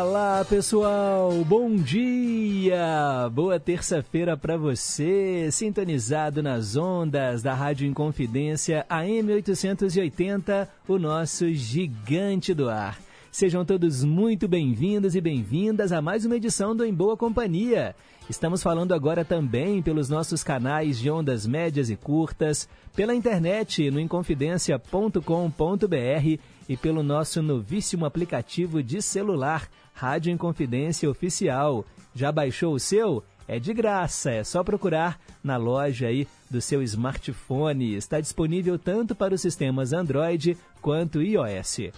Diga lá, pessoal. Bom dia. Boa terça-feira para você, sintonizado nas ondas da Rádio Inconfidência AM 880, o nosso gigante do ar. Sejam todos muito bem-vindos e bem-vindas a mais uma edição do Em Boa Companhia. Estamos falando agora também pelos nossos canais de ondas médias e curtas, pela internet no inconfidencia.com.br e pelo nosso novíssimo aplicativo de celular, Rádio Inconfidência Oficial. Já baixou o seu? É de graça, é só procurar na loja aí do seu smartphone. Está disponível tanto para os sistemas Android quanto iOS.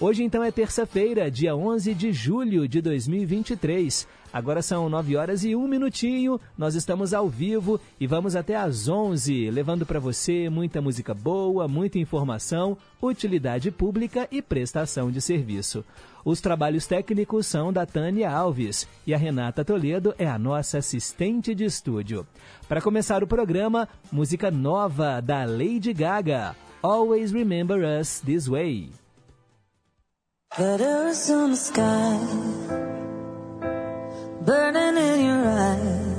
Hoje então é terça-feira, dia 11 de julho de 2023. Agora são 9 horas e 1 minutinho. Nós estamos ao vivo e vamos até às 11, levando para você muita música boa, muita informação, utilidade pública e prestação de serviço. Os trabalhos técnicos são da Tânia Alves e a Renata Toledo é a nossa assistente de estúdio. Para começar o programa, música nova da Lady Gaga. Always Remember Us This Way. Letters on the sky, burning in your eyes.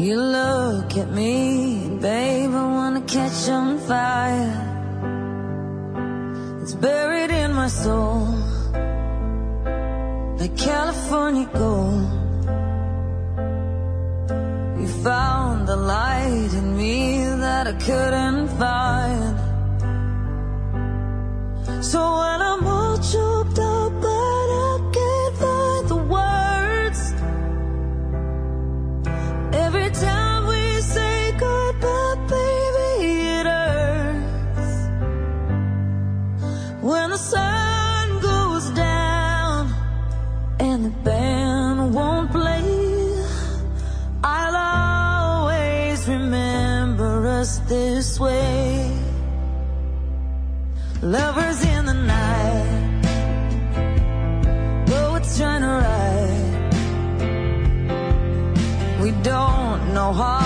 You look at me, babe, I wanna catch on fire. It's buried in my soul, like California gold. You found the light in me that I couldn't find. So when I'm all choked up, us this way. Lovers in the night, poets trying to write. We don't know how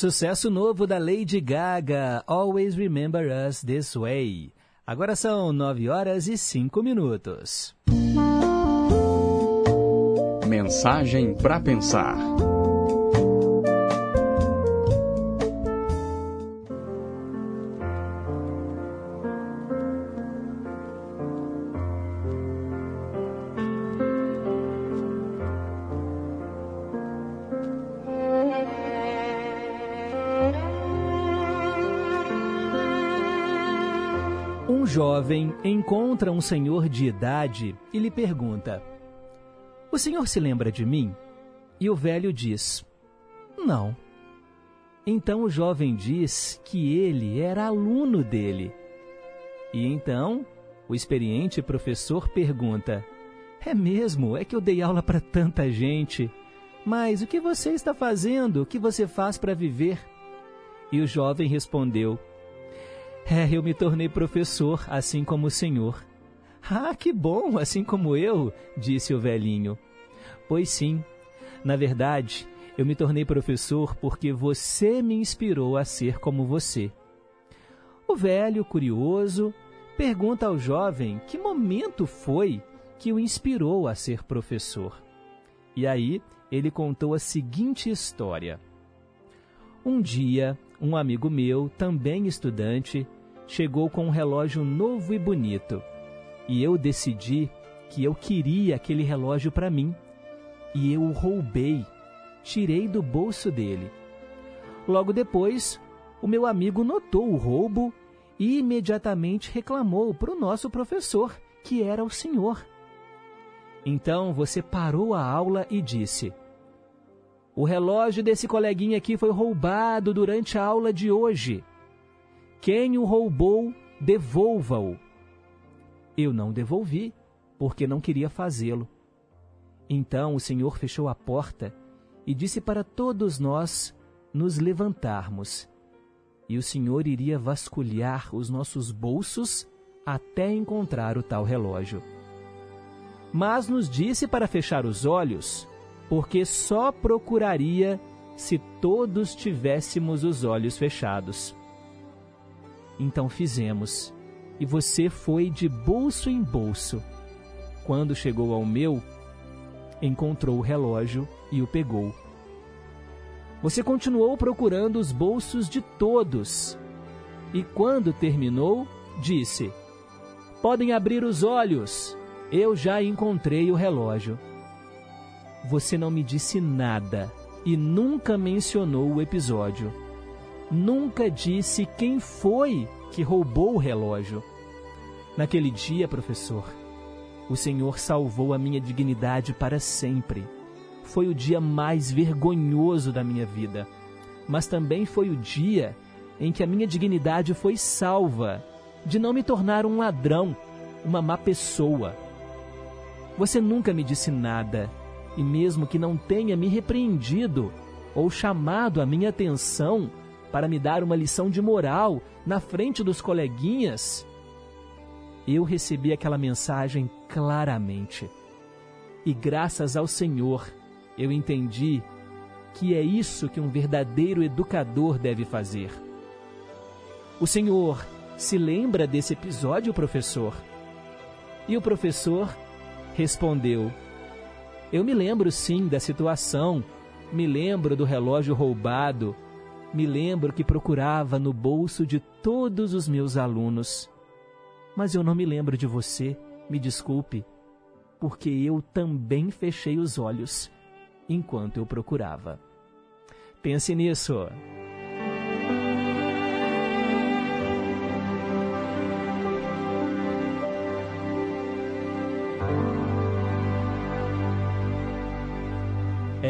Sucesso novo da Lady Gaga, Always Remember Us This Way. Agora são 9 horas e 5 minutos. Mensagem para pensar. Jovem encontra um senhor de idade e lhe pergunta: O senhor se lembra de mim? E o velho diz: Não. Então o jovem diz que ele era aluno dele. E então o experiente professor pergunta: É mesmo? É que eu dei aula para tanta gente. Mas o que você está fazendo? O que você faz para viver? E o jovem respondeu: É, eu me tornei professor, assim como o senhor. Ah, que bom, assim como eu, disse o velhinho. Pois sim, na verdade, eu me tornei professor porque você me inspirou a ser como você. O velho, curioso, pergunta ao jovem que momento foi que o inspirou a ser professor. E aí ele contou a seguinte história. Um dia, um amigo meu, também estudante, chegou com um relógio novo e bonito. E eu decidi que eu queria aquele relógio para mim. E eu o roubei, tirei do bolso dele. Logo depois, o meu amigo notou o roubo e imediatamente reclamou para o nosso professor, que era o senhor. Então você parou a aula e disse: O relógio desse coleguinha aqui foi roubado durante a aula de hoje. Quem o roubou, devolva-o. Eu não devolvi, porque não queria fazê-lo. Então o Senhor fechou a porta e disse para todos nós nos levantarmos e o Senhor iria vasculhar os nossos bolsos até encontrar o tal relógio. Mas nos disse para fechar os olhos, porque só procuraria se todos tivéssemos os olhos fechados. Então fizemos, e você foi de bolso em bolso. Quando chegou ao meu, encontrou o relógio e o pegou. Você continuou procurando os bolsos de todos. E quando terminou, disse: Podem abrir os olhos, eu já encontrei o relógio. Você não me disse nada e nunca mencionou o episódio. Nunca disse quem foi que roubou o relógio. Naquele dia, professor, o Senhor salvou a minha dignidade para sempre foi o dia mais vergonhoso da minha vida, mas também foi o dia em que a minha dignidade foi salva de não me tornar um ladrão, uma má pessoa. Você nunca me disse nada, e mesmo que não tenha me repreendido ou chamado a minha atenção para me dar uma lição de moral na frente dos coleguinhas, eu recebi aquela mensagem claramente. E graças ao Senhor, eu entendi que é isso que um verdadeiro educador deve fazer. O senhor se lembra desse episódio, professor? E o professor respondeu: Eu me lembro sim da situação, me lembro do relógio roubado, me lembro que procurava no bolso de todos os meus alunos. Mas eu não me lembro de você, me desculpe, porque eu também fechei os olhos enquanto eu procurava. Pense nisso.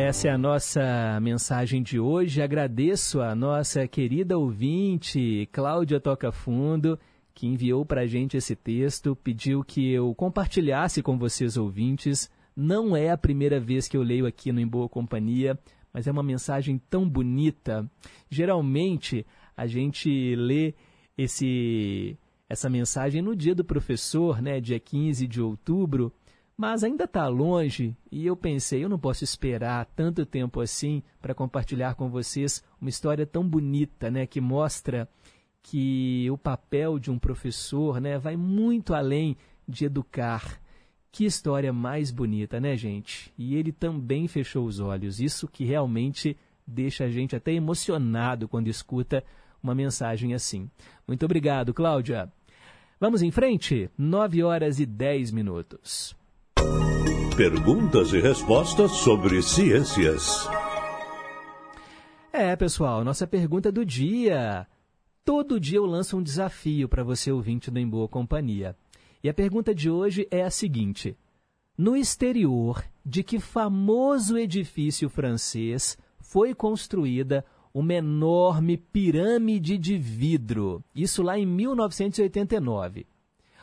Essa é a nossa mensagem de hoje. Agradeço a nossa querida ouvinte, Cláudia Toca Fundo, que enviou para a gente esse texto, pediu que eu compartilhasse com vocês ouvintes não é a primeira vez que eu leio aqui no Em Boa Companhia, mas é uma mensagem tão bonita. Geralmente a gente lê esse essa mensagem no dia do professor, né, dia 15 de outubro, mas ainda está longe e eu pensei, eu não posso esperar tanto tempo assim para compartilhar com vocês uma história tão bonita, né, que mostra que o papel de um professor, né, vai muito além de educar. Que história mais bonita, né, gente? E ele também fechou os olhos. Isso que realmente deixa a gente até emocionado quando escuta uma mensagem assim. Muito obrigado, Cláudia. Vamos em frente? 9 horas e 10 minutos. Perguntas e respostas sobre ciências. É, pessoal, nossa pergunta do dia. Todo dia eu lanço um desafio para você ouvinte do Em Boa Companhia. E a pergunta de hoje é a seguinte: No exterior de que famoso edifício francês foi construída uma enorme pirâmide de vidro? Isso lá em 1989.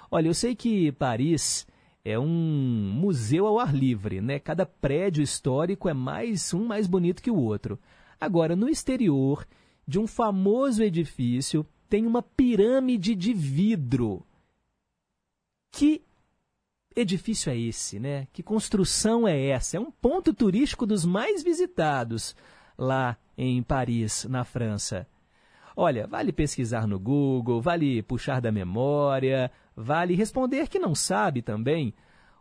Olha, eu sei que Paris é um museu ao ar livre, né? Cada prédio histórico é mais um mais bonito que o outro. Agora, no exterior de um famoso edifício tem uma pirâmide de vidro. Que edifício é esse, né? Que construção é essa? É um ponto turístico dos mais visitados lá em Paris, na França. Olha, vale pesquisar no Google, vale puxar da memória, vale responder que não sabe também.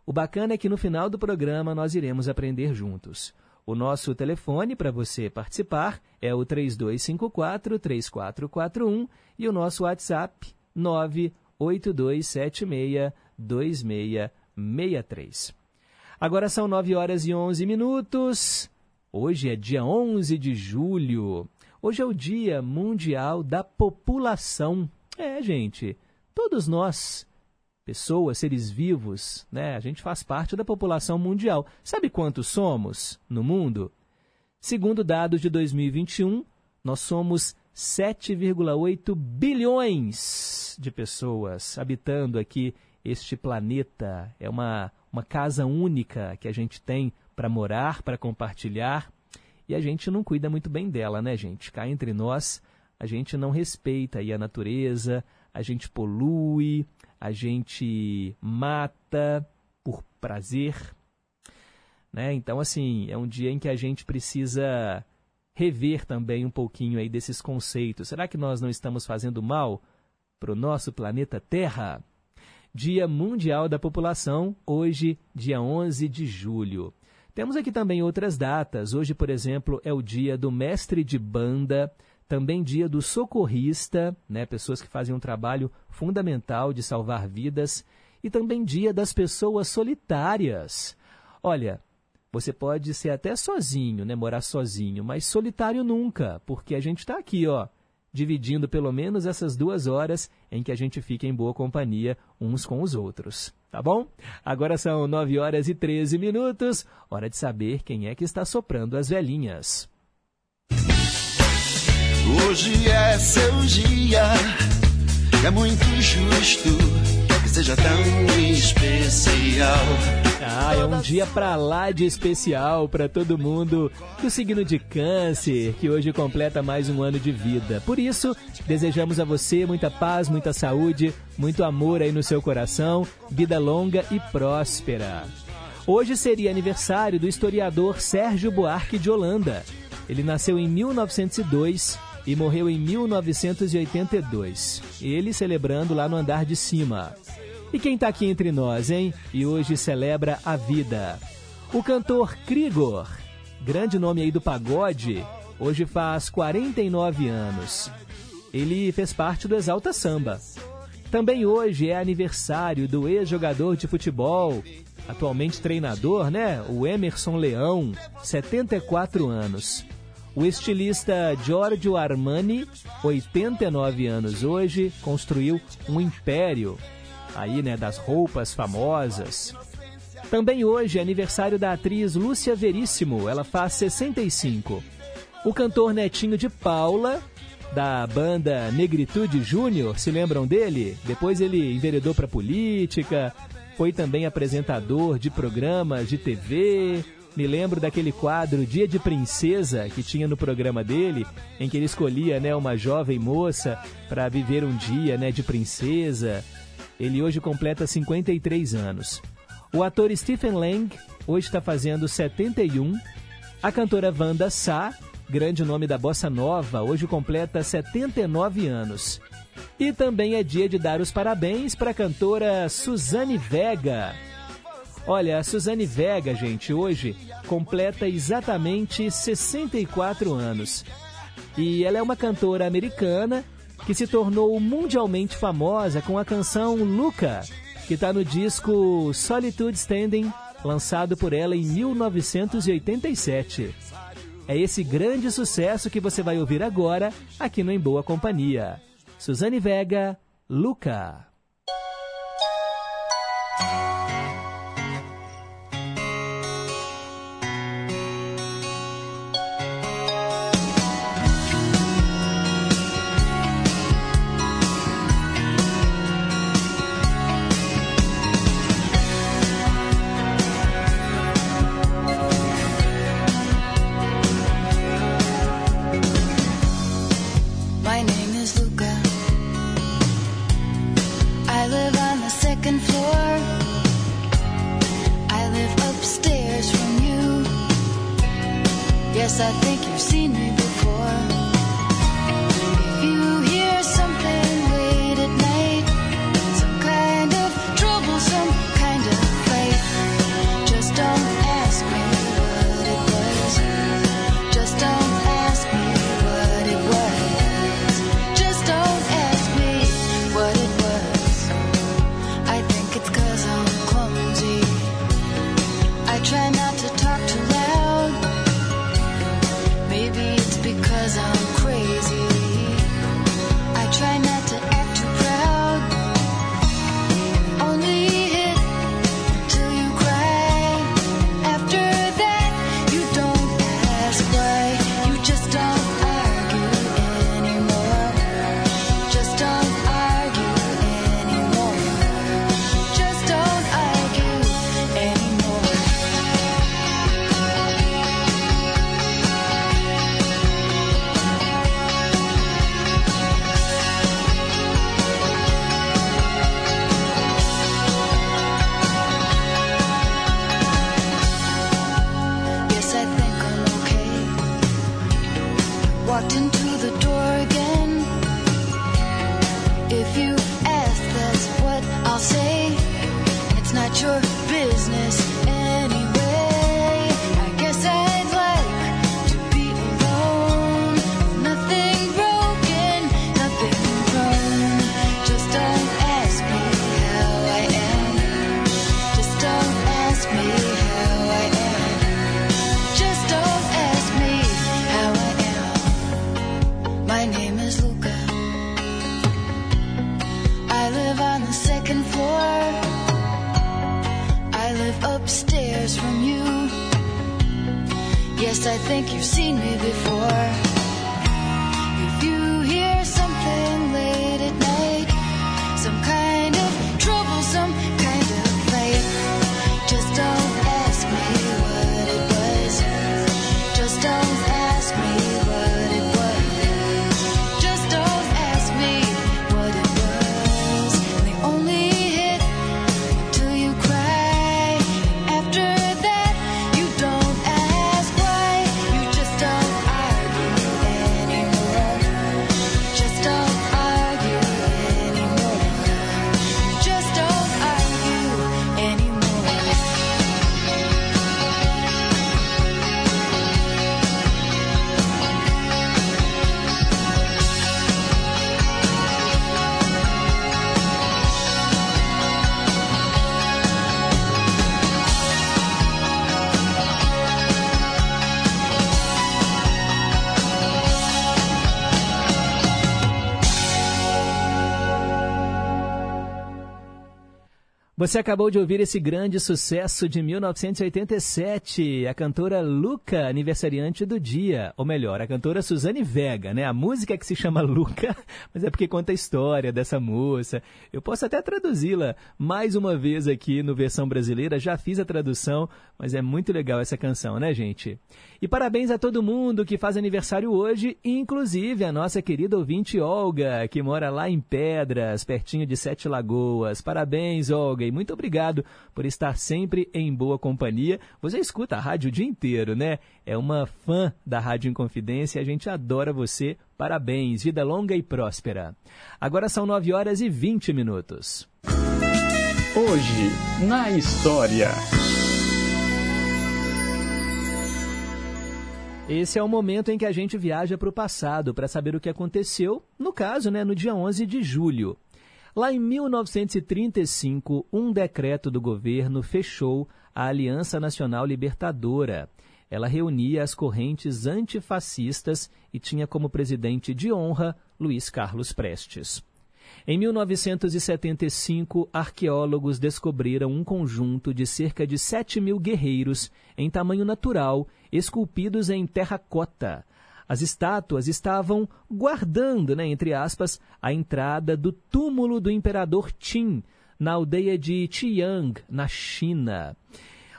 O bacana é que no final do programa nós iremos aprender juntos. O nosso telefone para você participar é o 3254-3441 e o nosso WhatsApp 982762663. Agora são 9 horas e 11 minutos. Hoje é dia 11 de julho. Hoje é o Dia Mundial da População. É, gente, todos nós, pessoas, seres vivos, né, a gente faz parte da população mundial. Sabe quantos somos no mundo? Segundo dados de 2021, nós somos 7,8 bilhões de pessoas habitando aqui este planeta. É uma, uma casa única que a gente tem para morar, para compartilhar e a gente não cuida muito bem dela, né, gente? Cá entre nós, a gente não respeita aí a natureza, a gente polui, a gente mata por prazer, né? Então, assim, é um dia em que a gente precisa rever também um pouquinho aí desses conceitos. Será que nós não estamos fazendo mal para o nosso planeta Terra? Dia Mundial da População, hoje, dia 11 de julho. Temos aqui também outras datas. Hoje, por exemplo, é o dia do mestre de banda, também dia do socorrista, né, pessoas que fazem um trabalho fundamental de salvar vidas, e também dia das pessoas solitárias. Olha, você pode ser até sozinho, né, morar sozinho, mas solitário nunca, porque a gente está aqui, ó, dividindo pelo menos essas duas horas em que a gente fica em boa companhia uns com os outros. Tá bom? Agora são 9 horas e 13 minutos. Hora de saber quem é que está soprando as velhinhas. Hoje é seu dia, é muito justo que seja tão especial. Ah, é um dia pra lá de especial para todo mundo do signo de Câncer, que hoje completa mais um ano de vida. Por isso, desejamos a você muita paz, muita saúde, muito amor aí no seu coração, vida longa e próspera. Hoje seria aniversário do historiador Sérgio Buarque de Holanda. Ele nasceu em 1902 e morreu em 1982. Ele celebrando lá no andar de cima. E quem está aqui entre nós, hein? E hoje celebra a vida. O cantor Krigor, grande nome aí do pagode, hoje faz 49 anos. Ele fez parte do Exalta Samba. Também hoje é aniversário do ex-jogador de futebol, atualmente treinador, né? O Emerson Leão, 74 anos. O estilista Giorgio Armani, 89 anos hoje, construiu um império aí, né, das roupas famosas. Também hoje é aniversário da atriz Lúcia Veríssimo, ela faz 65. O cantor Netinho de Paula, da banda Negritude Júnior, se lembram dele? Depois ele enveredou para política, foi também apresentador de programas de TV. Me lembro daquele quadro Dia de Princesa que tinha no programa dele, em que ele escolhia né, uma jovem moça para viver um dia né, de princesa. Ele hoje completa 53 anos. O ator Stephen Lang hoje está fazendo 71. A cantora Wanda Sá, grande nome da bossa nova, hoje completa 79 anos. E também é dia de dar os parabéns para a cantora Suzane Vega. Olha, a Suzane Vega, gente, hoje completa exatamente 64 anos. E ela é uma cantora americana que se tornou mundialmente famosa com a canção Luca, que está no disco Solitude Standing, lançado por ela em 1987. É esse grande sucesso que você vai ouvir agora aqui no Em Boa Companhia. Suzane Vega, Luca. Você acabou de ouvir esse grande sucesso de 1987, a cantora Luca, aniversariante do dia. Ou melhor, a cantora Suzane Vega, né? A música que se chama Luca, mas é porque conta a história dessa moça. Eu posso até traduzi-la mais uma vez aqui no versão brasileira, já fiz a tradução, mas é muito legal essa canção, né, gente? E parabéns a todo mundo que faz aniversário hoje, inclusive a nossa querida ouvinte Olga, que mora lá em Pedras, pertinho de Sete Lagoas. Parabéns, Olga, e muito obrigado por estar sempre em boa companhia. Você escuta a rádio o dia inteiro, né? É uma fã da Rádio Inconfidência, a gente adora você. Parabéns, vida longa e próspera. Agora são 9 horas e 20 minutos. Hoje, na história. Esse é o momento em que a gente viaja para o passado para saber o que aconteceu, no caso, né, no dia 11 de julho. Lá em 1935, um decreto do governo fechou a Aliança Nacional Libertadora. Ela reunia as correntes antifascistas e tinha como presidente de honra Luiz Carlos Prestes. Em 1975, arqueólogos descobriram um conjunto de cerca de 7 mil guerreiros em tamanho natural, esculpidos em terracota. As estátuas estavam guardando, né, entre aspas, a entrada do túmulo do imperador Qin, na aldeia de Chiang, na China.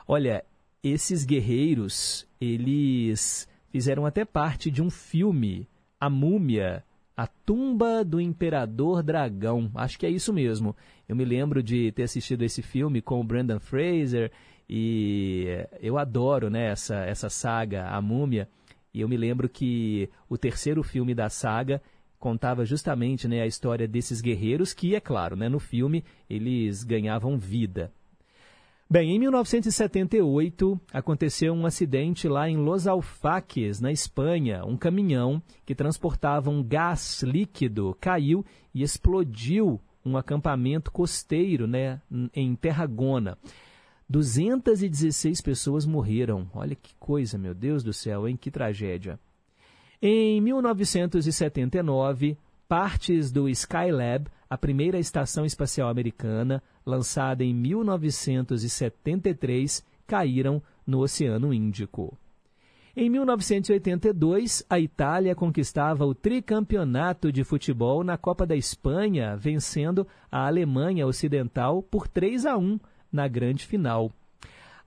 Olha, esses guerreiros, eles fizeram até parte de um filme, A Múmia, A Tumba do Imperador Dragão. Acho que é isso mesmo. Eu me lembro de ter assistido esse filme com o Brandon Fraser e eu adoro né, essa, essa saga, A Múmia. E eu me lembro que o terceiro filme da saga contava justamente né, a história desses guerreiros que, é claro, né, no filme eles ganhavam vida. Bem, em 1978 aconteceu um acidente lá em Los Alfaques, na Espanha. Um caminhão que transportava um gás líquido caiu e explodiu um acampamento costeiro né, em Tarragona. 216 pessoas morreram. Olha que coisa, meu Deus do céu, hein? Que tragédia. Em 1979, partes do Skylab, a primeira estação espacial americana, lançada em 1973, caíram no Oceano Índico. Em 1982, a Itália conquistava o tricampeonato de futebol na Copa da Espanha, vencendo a Alemanha Ocidental por 3 a 1 na grande final.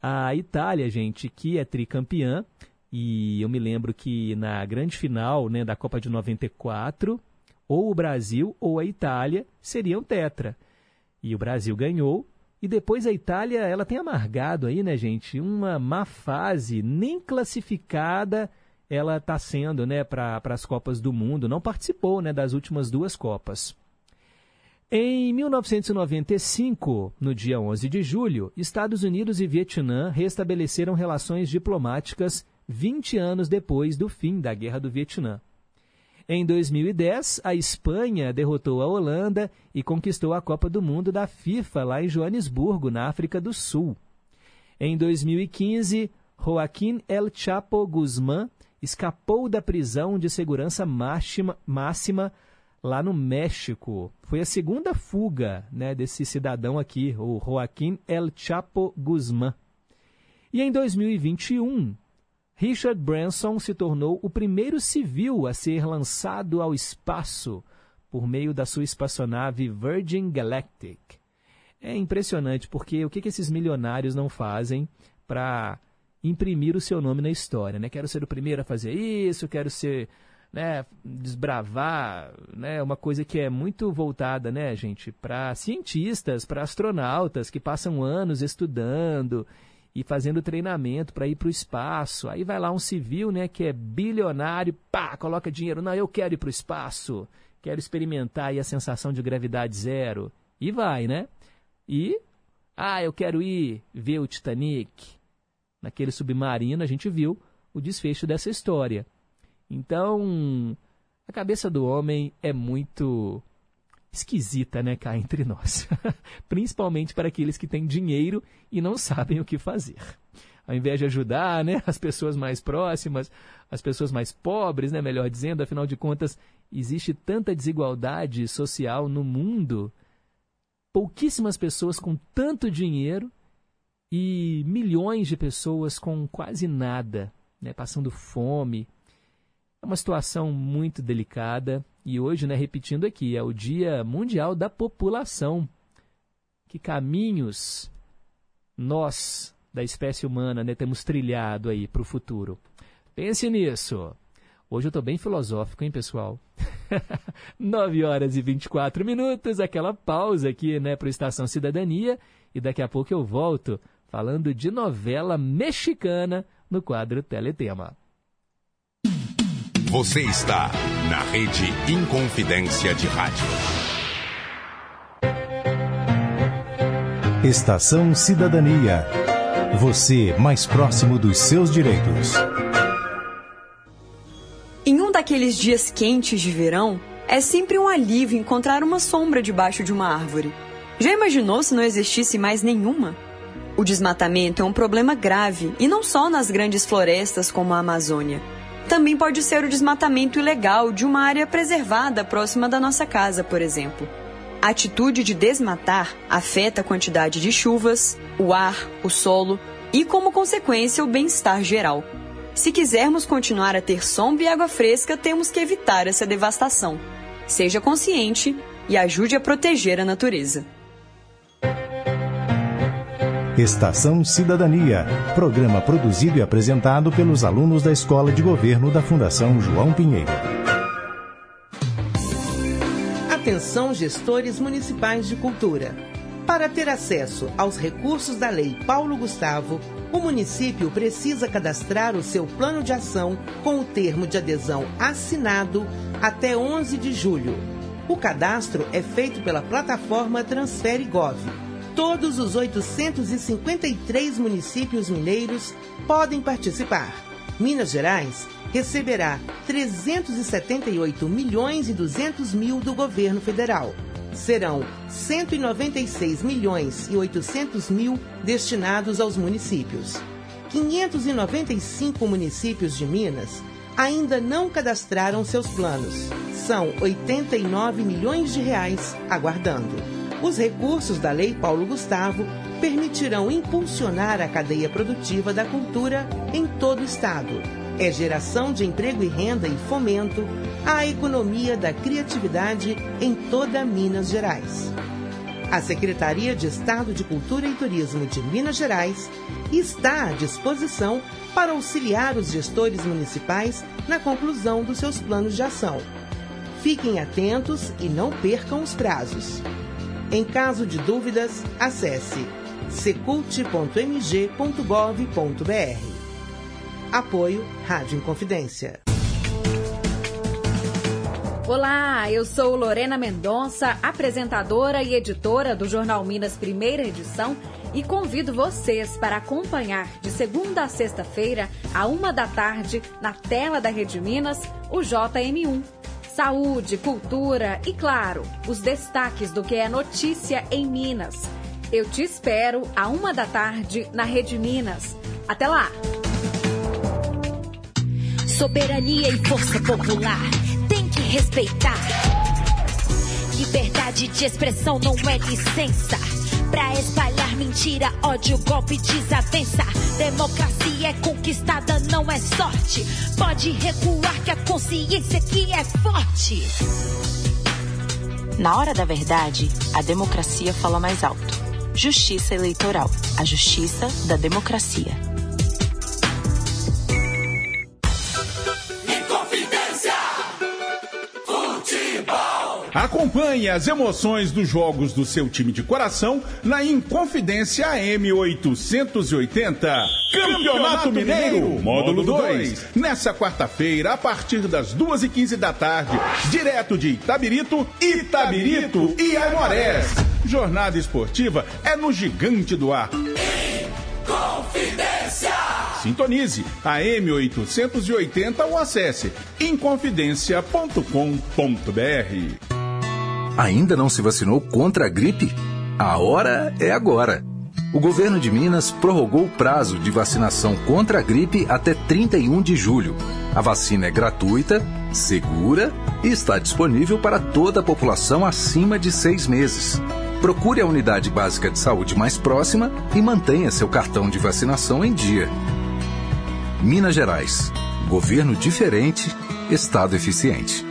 A Itália, gente, que é tricampeã, e eu me lembro que na grande final né, da Copa de 94, ou o Brasil ou a Itália seriam tetra. E o Brasil ganhou. E depois a Itália, ela tem amargado aí, né, gente? Uma má fase, nem classificada ela está sendo, né, para as Copas do Mundo. Não participou, né, das últimas duas Copas. Em 1995, no dia 11 de julho, Estados Unidos e Vietnã restabeleceram relações diplomáticas 20 anos depois do fim da Guerra do Vietnã. Em 2010, a Espanha derrotou a Holanda e conquistou a Copa do Mundo da FIFA lá em Joanesburgo, na África do Sul. Em 2015, Joaquim El Chapo Guzmán escapou da prisão de segurança máxima, máxima lá no México. Foi a segunda fuga né, desse cidadão aqui, o Joaquim El Chapo Guzmán. E em 2021, Richard Branson se tornou o primeiro civil a ser lançado ao espaço por meio da sua espaçonave Virgin Galactic. É impressionante porque o que, esses milionários não fazem para imprimir o seu nome na história, né? Quero ser o primeiro a fazer isso, quero ser, né, desbravar, né, uma coisa que é muito voltada, né, gente, para cientistas, para astronautas que passam anos estudando e fazendo treinamento para ir para o espaço. Aí vai lá um civil, né, que é bilionário, pá, coloca dinheiro, não, eu quero ir para o espaço, quero experimentar aí a sensação de gravidade zero. E vai, né? E, ah, eu quero ir ver o Titanic. Naquele submarino a gente viu o desfecho dessa história. Então, a cabeça do homem é muito esquisita, né, cá entre nós. Principalmente para aqueles que têm dinheiro e não sabem o que fazer. Ao invés de ajudar, né, as pessoas mais próximas, as pessoas mais pobres, né, melhor dizendo, afinal de contas, existe tanta desigualdade social no mundo, pouquíssimas pessoas com tanto dinheiro e milhões de pessoas com quase nada, né, passando fome. É uma situação muito delicada e hoje, né, repetindo aqui, é o Dia Mundial da População. Que caminhos nós, da espécie humana, né, temos trilhado aí para o futuro? Pense nisso. Hoje eu estou bem filosófico, hein, pessoal? 9 horas e 24 minutos, aquela pausa aqui, né, para o Estação Cidadania. E daqui a pouco eu volto falando de novela mexicana no quadro Teletema. Você está na Rede Inconfidência de Rádio. Estação Cidadania. Você mais próximo dos seus direitos. Em um daqueles dias quentes de verão, é sempre um alívio encontrar uma sombra debaixo de uma árvore. Já imaginou se não existisse mais nenhuma? O desmatamento é um problema grave e não só nas grandes florestas como a Amazônia. Também pode ser o desmatamento ilegal de uma área preservada próxima da nossa casa, por exemplo. A atitude de desmatar afeta a quantidade de chuvas, o ar, o solo e, como consequência, o bem-estar geral. Se quisermos continuar a ter sombra e água fresca, temos que evitar essa devastação. Seja consciente e ajude a proteger a natureza. Estação Cidadania, programa produzido e apresentado pelos alunos da Escola de Governo da Fundação João Pinheiro. Atenção, gestores municipais de cultura. Para ter acesso aos recursos da Lei Paulo Gustavo, o município precisa cadastrar o seu plano de ação com o termo de adesão assinado até 11 de julho. O cadastro é feito pela plataforma Transfere Gov. Todos os 853 municípios mineiros podem participar. Minas Gerais receberá 378 milhões e 200 mil do governo federal. Serão 196 milhões e 800 mil destinados aos municípios. 595 municípios de Minas ainda não cadastraram seus planos. São 89 milhões de reais aguardando. Os recursos da Lei Paulo Gustavo permitirão impulsionar a cadeia produtiva da cultura em todo o estado. É geração de emprego e renda e fomento à economia da criatividade em toda Minas Gerais. A Secretaria de Estado de Cultura e Turismo de Minas Gerais está à disposição para auxiliar os gestores municipais na conclusão dos seus planos de ação. Fiquem atentos e não percam os prazos. Em caso de dúvidas, acesse secult.mg.gov.br. Apoio Rádio Inconfidência. Olá, eu sou Lorena Mendonça, apresentadora e editora do Jornal Minas Primeira Edição e convido vocês para acompanhar de segunda a sexta-feira, a uma da tarde, na tela da Rede Minas, o JM1. Saúde, cultura e, claro, os destaques do que é notícia em Minas. Eu te espero a uma da tarde na Rede Minas. Até lá! Soberania e força popular tem que respeitar. Liberdade de expressão não é licença. Pra espalhar mentira, ódio, golpe, desavença. Democracia é conquistada, não é sorte. Pode recuar que a consciência aqui é forte. Na hora da verdade, a democracia fala mais alto. Justiça Eleitoral, a justiça da democracia. Acompanhe as emoções dos jogos do seu time de coração na Inconfidência M880. Campeonato Mineiro, módulo 2. Nessa quarta-feira, a partir das 2h15 da tarde, direto de Itabirito, Itabirito e Aimorés. Jornada esportiva é no Gigante do Ar. Confidência! Sintonize a M880 ou acesse inconfidencia.com.br. Ainda não se vacinou contra a gripe? A hora é agora. O governo de Minas prorrogou o prazo de vacinação contra a gripe até 31 de julho. A vacina é gratuita, segura e está disponível para toda a população acima de seis meses. Procure a unidade básica de saúde mais próxima e mantenha seu cartão de vacinação em dia. Minas Gerais. Governo diferente, Estado eficiente.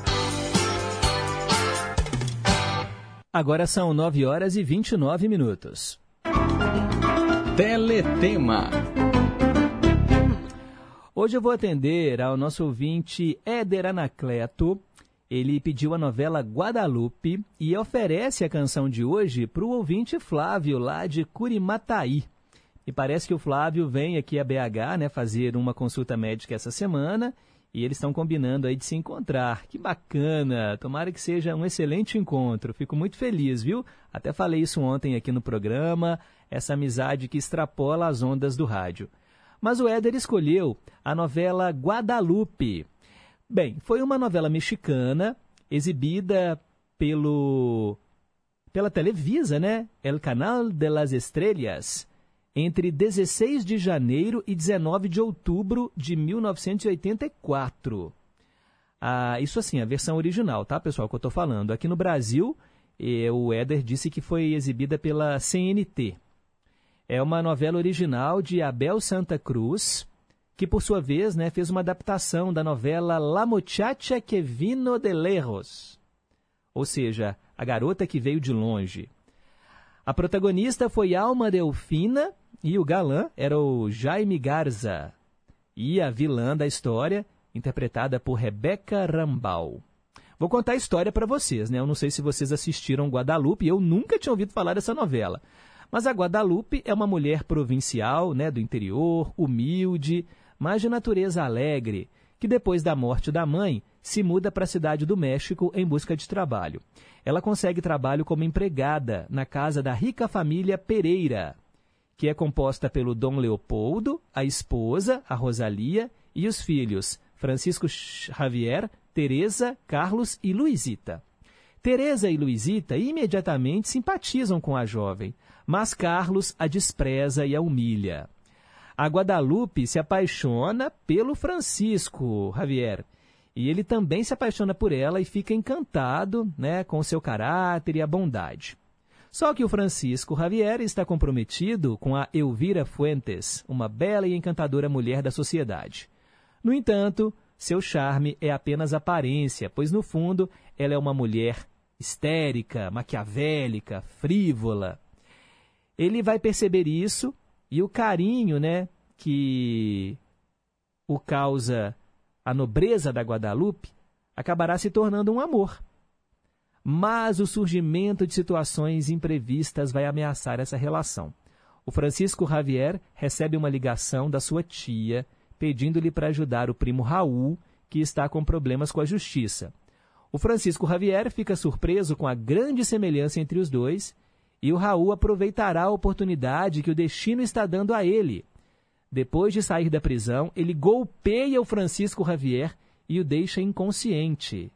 Agora são 9 horas e 29 minutos. Teletema. Hoje eu vou atender ao nosso ouvinte Éder Anacleto. Ele pediu a novela Guadalupe e oferece a canção de hoje para o ouvinte Flávio, lá de Curimataí. E parece que o Flávio vem aqui a BH né, fazer uma consulta médica essa semana e eles estão combinando aí de se encontrar. Que bacana! Tomara que seja um excelente encontro. Fico muito feliz, viu? Até falei isso ontem aqui no programa, essa amizade que extrapola as ondas do rádio. Mas o Éder escolheu a novela Guadalupe. Bem, foi uma novela mexicana exibida pelo pela Televisa, né? El Canal de las Estrellas, entre 16 de janeiro e 19 de outubro de 1984. Ah, isso assim, a versão original, tá, pessoal, que eu estou falando. Aqui no Brasil, eh, o Éder disse que foi exibida pela CNT. É uma novela original de Abel Santa Cruz, que por sua vez né, fez uma adaptação da novela La Muchacha que vino de lejos, ou seja, A Garota que Veio de Longe. A protagonista foi Alma Delfina e o galã era o Jaime Garza. E a vilã da história, interpretada por Rebeca Rambal. Vou contar a história para vocês, né? Eu não sei se vocês assistiram Guadalupe, eu nunca tinha ouvido falar dessa novela. Mas a Guadalupe é uma mulher provincial, né, do interior, humilde, mas de natureza alegre, que depois da morte da mãe se muda para a cidade do México em busca de trabalho. Ela consegue trabalho como empregada na casa da rica família Pereira, que é composta pelo Dom Leopoldo, a esposa, a Rosalia, e os filhos Francisco Javier, Teresa, Carlos e Luizita. Teresa e Luizita imediatamente simpatizam com a jovem, mas Carlos a despreza e a humilha. A Guadalupe se apaixona pelo Francisco Javier, e ele também se apaixona por ela e fica encantado né, com seu caráter e a bondade. Só que o Francisco Javier está comprometido com a Elvira Fuentes, uma bela e encantadora mulher da sociedade. No entanto, seu charme é apenas aparência, pois no fundo ela é uma mulher histérica, maquiavélica, frívola. Ele vai perceber isso e o carinho, né, que o causa a nobreza da Guadalupe acabará se tornando um amor. Mas o surgimento de situações imprevistas vai ameaçar essa relação. O Francisco Javier recebe uma ligação da sua tia pedindo-lhe para ajudar o primo Raul, que está com problemas com a justiça. O Francisco Javier fica surpreso com a grande semelhança entre os dois e o Raul aproveitará a oportunidade que o destino está dando a ele. Depois de sair da prisão, ele golpeia o Francisco Javier e o deixa inconsciente.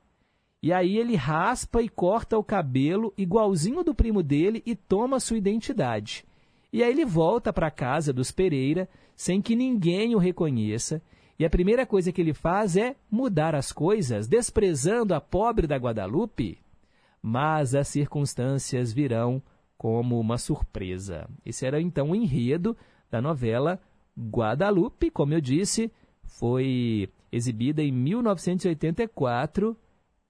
E aí ele raspa e corta o cabelo igualzinho do primo dele e toma sua identidade. E aí ele volta para a casa dos Pereira sem que ninguém o reconheça. E a primeira coisa que ele faz é mudar as coisas, desprezando a pobre da Guadalupe. Mas as circunstâncias virão como uma surpresa. Esse era então o enredo da novela Guadalupe, como eu disse, foi exibida em 1984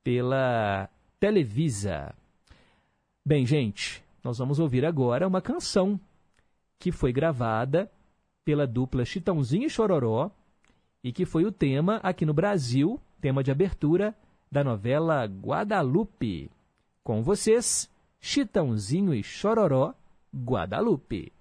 pela Televisa. Bem, gente, nós vamos ouvir agora uma canção que foi gravada pela dupla Chitãozinho e Chororó e que foi o tema aqui no Brasil, tema de abertura da novela Guadalupe. Com vocês, Chitãozinho e Chororó, Guadalupe.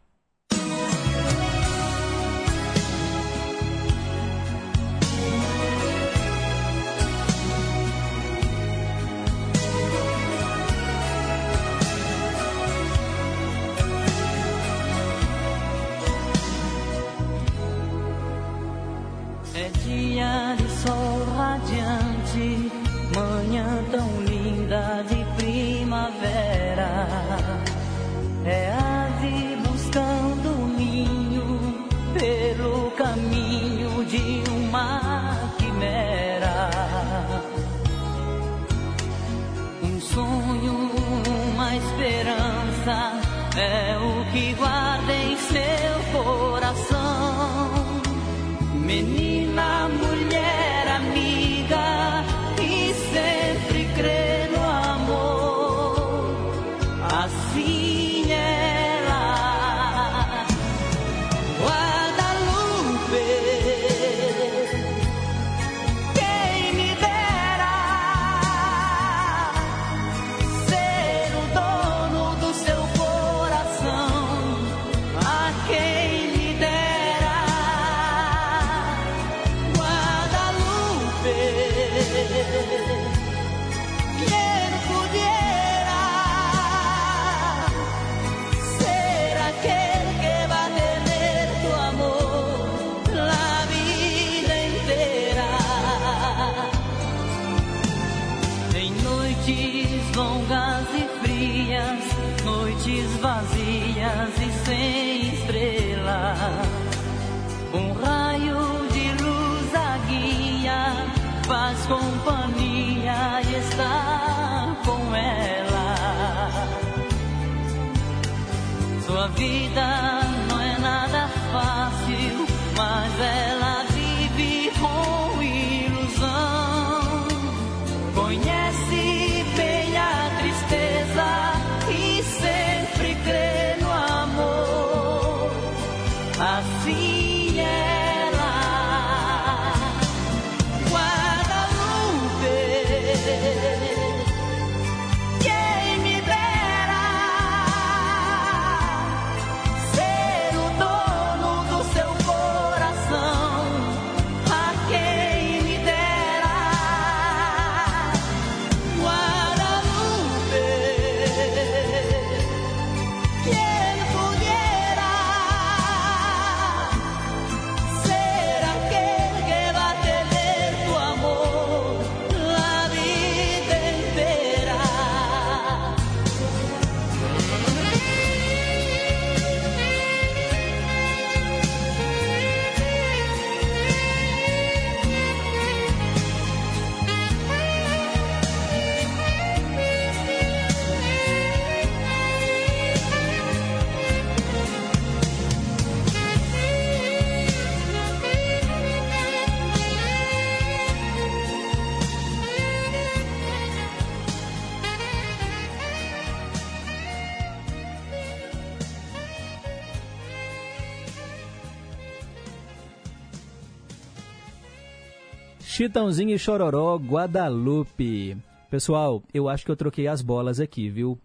Chitãozinho e Chororó, Guadalupe. Pessoal, eu acho que eu troquei as bolas aqui, viu?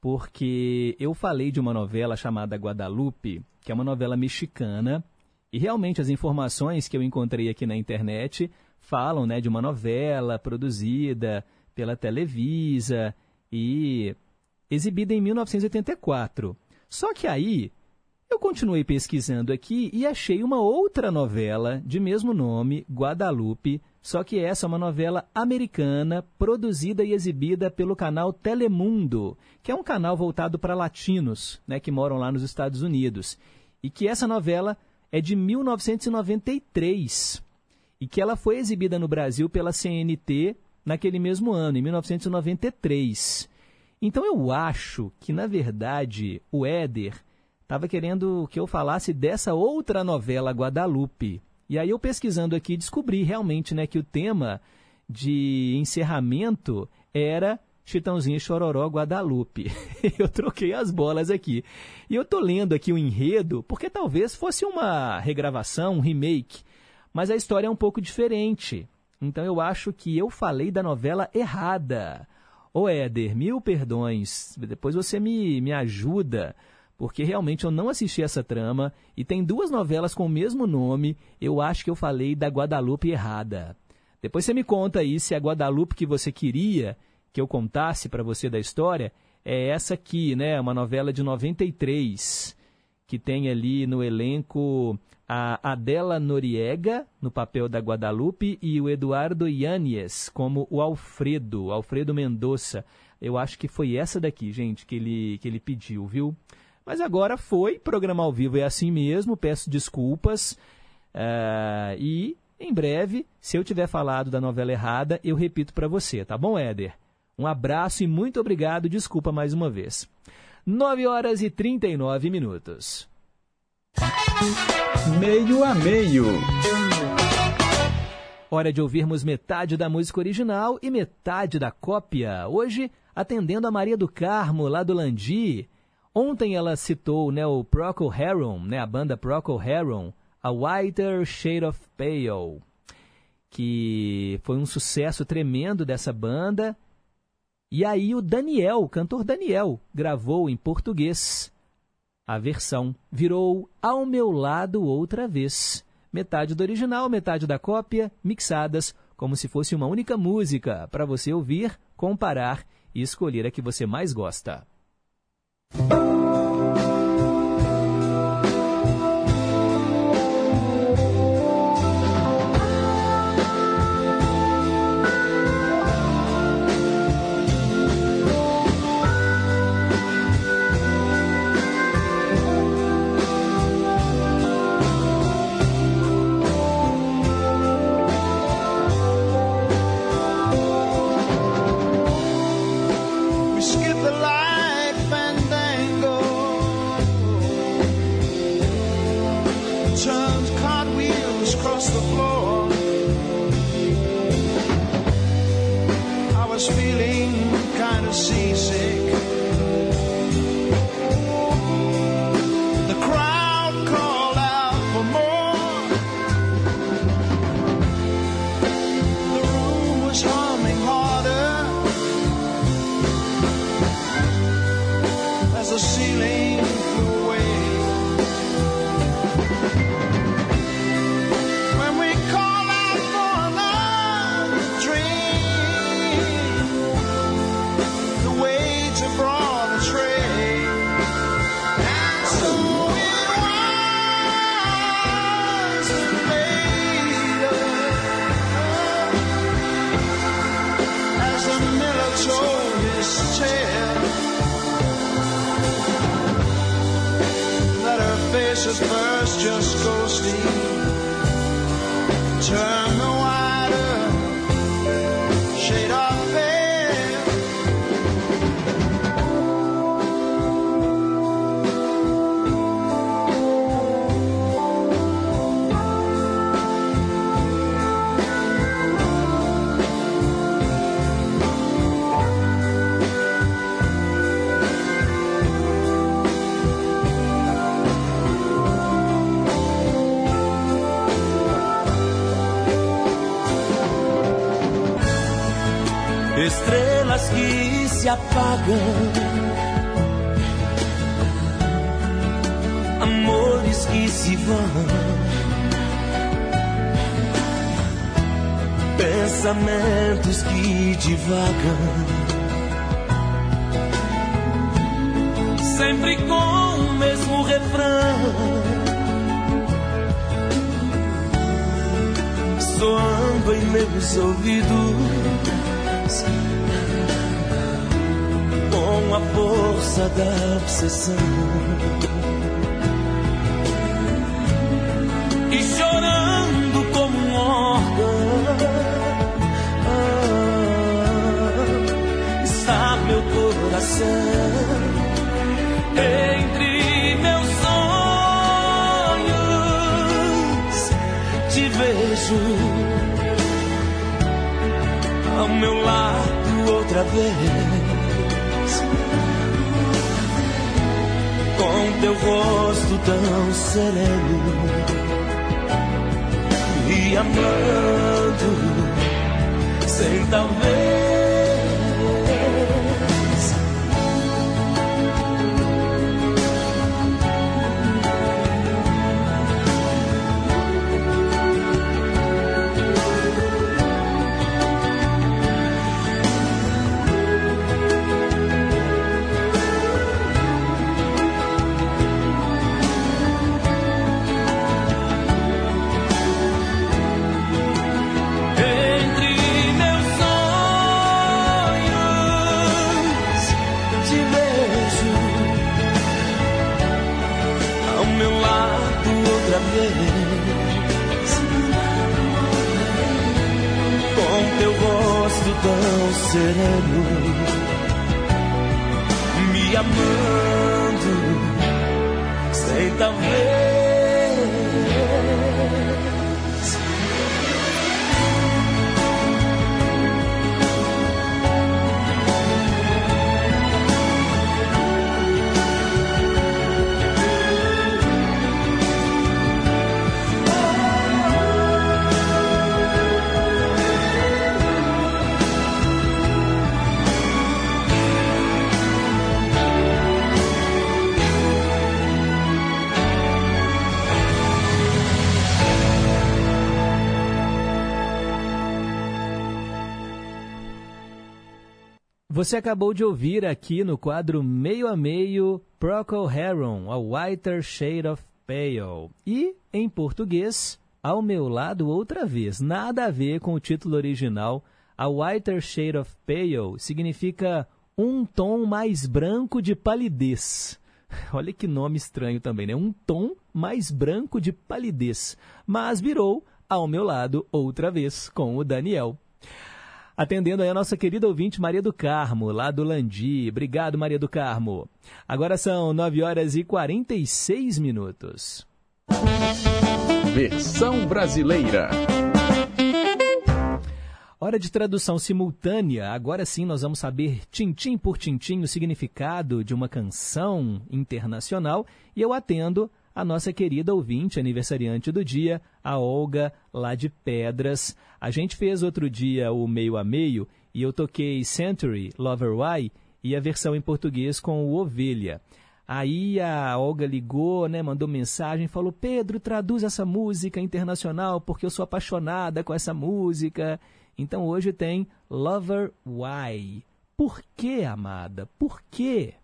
Porque eu falei de uma novela chamada Guadalupe, que é uma novela mexicana, e realmente as informações que eu encontrei aqui na internet falam né, de uma novela produzida pela Televisa e exibida em 1984. Só que aí eu continuei pesquisando aqui e achei uma outra novela de mesmo nome, Guadalupe, só que essa é uma novela americana produzida e exibida pelo canal Telemundo, que é um canal voltado para latinos, né, que moram lá nos Estados Unidos. E que essa novela é de 1993 e que ela foi exibida no Brasil pela CNT naquele mesmo ano, em 1993. Então eu acho que, na verdade, o Éder estava querendo que eu falasse dessa outra novela Guadalupe. E aí eu pesquisando aqui descobri realmente né, que o tema de encerramento era Chitãozinho Chororó Guadalupe. eu troquei as bolas aqui. E eu tô lendo aqui o enredo, porque talvez fosse uma regravação, um remake, mas a história é um pouco diferente. Então eu acho que eu falei da novela errada. Ô Éder, mil perdões, depois você me, me ajuda porque realmente eu não assisti essa trama e tem duas novelas com o mesmo nome. Eu acho que eu falei da Guadalupe errada. Depois você me conta aí se a Guadalupe que você queria que eu contasse para você da história é essa aqui, né? Uma novela de 93 que tem ali no elenco a Adela Noriega no papel da Guadalupe e o Eduardo Yanes como o Alfredo, Alfredo Mendonça. Eu acho que foi essa daqui, gente, que ele, que ele pediu, viu? Mas agora foi, programa ao vivo é assim mesmo, peço desculpas. Uh, e em breve, se eu tiver falado da novela errada, eu repito para você, tá bom, Éder? Um abraço e muito obrigado, desculpa mais uma vez. 9 horas e 39 minutos. Meio a meio. Hora de ouvirmos metade da música original e metade da cópia. Hoje, atendendo a Maria do Carmo, lá do Landi. Ontem ela citou né, o Procol Harum, né, a banda Procol Harum, A Whiter Shade of Pale, que foi um sucesso tremendo dessa banda. E aí o Daniel, o cantor Daniel, gravou em português a versão. Virou Ao Meu Lado Outra Vez. Metade do original, metade da cópia, mixadas como se fosse uma única música, para você ouvir, comparar e escolher a que você mais gosta. Se apagam, amores que se vão, pensamentos que divagam, sempre com o mesmo refrão. Soando em meus ouvidos a força da obsessão e chorando como um órgão está meu coração entre meus sonhos te vejo ao meu lado outra vez. Teu rosto tão sereno e amando sem talvez. Você acabou de ouvir aqui no quadro Meio a Meio Procol Harum, A Whiter Shade of Pale. E, em português, Ao Meu Lado Outra Vez. Nada a ver com o título original. A Whiter Shade of Pale significa um tom mais branco de palidez. Olha que nome estranho também, né? Um tom mais branco de palidez. Mas virou Ao Meu Lado Outra Vez, com o Daniel. Atendendo aí a nossa querida ouvinte Maria do Carmo, lá do Landi. Obrigado, Maria do Carmo. Agora são 9 horas e 46 minutos. Versão brasileira. Hora de tradução simultânea. Agora sim nós vamos saber tintim por tintim o significado de uma canção internacional e eu atendo a nossa querida ouvinte, aniversariante do dia, a Olga, lá de Pedras. A gente fez outro dia o meio a meio e eu toquei Century, Lover Why e a versão em português com o Ovelha. Aí a Olga ligou, né, mandou mensagem, falou: Pedro, traduz essa música internacional porque eu sou apaixonada com essa música. Então hoje tem Lover Why. Por que, amada? Por quê?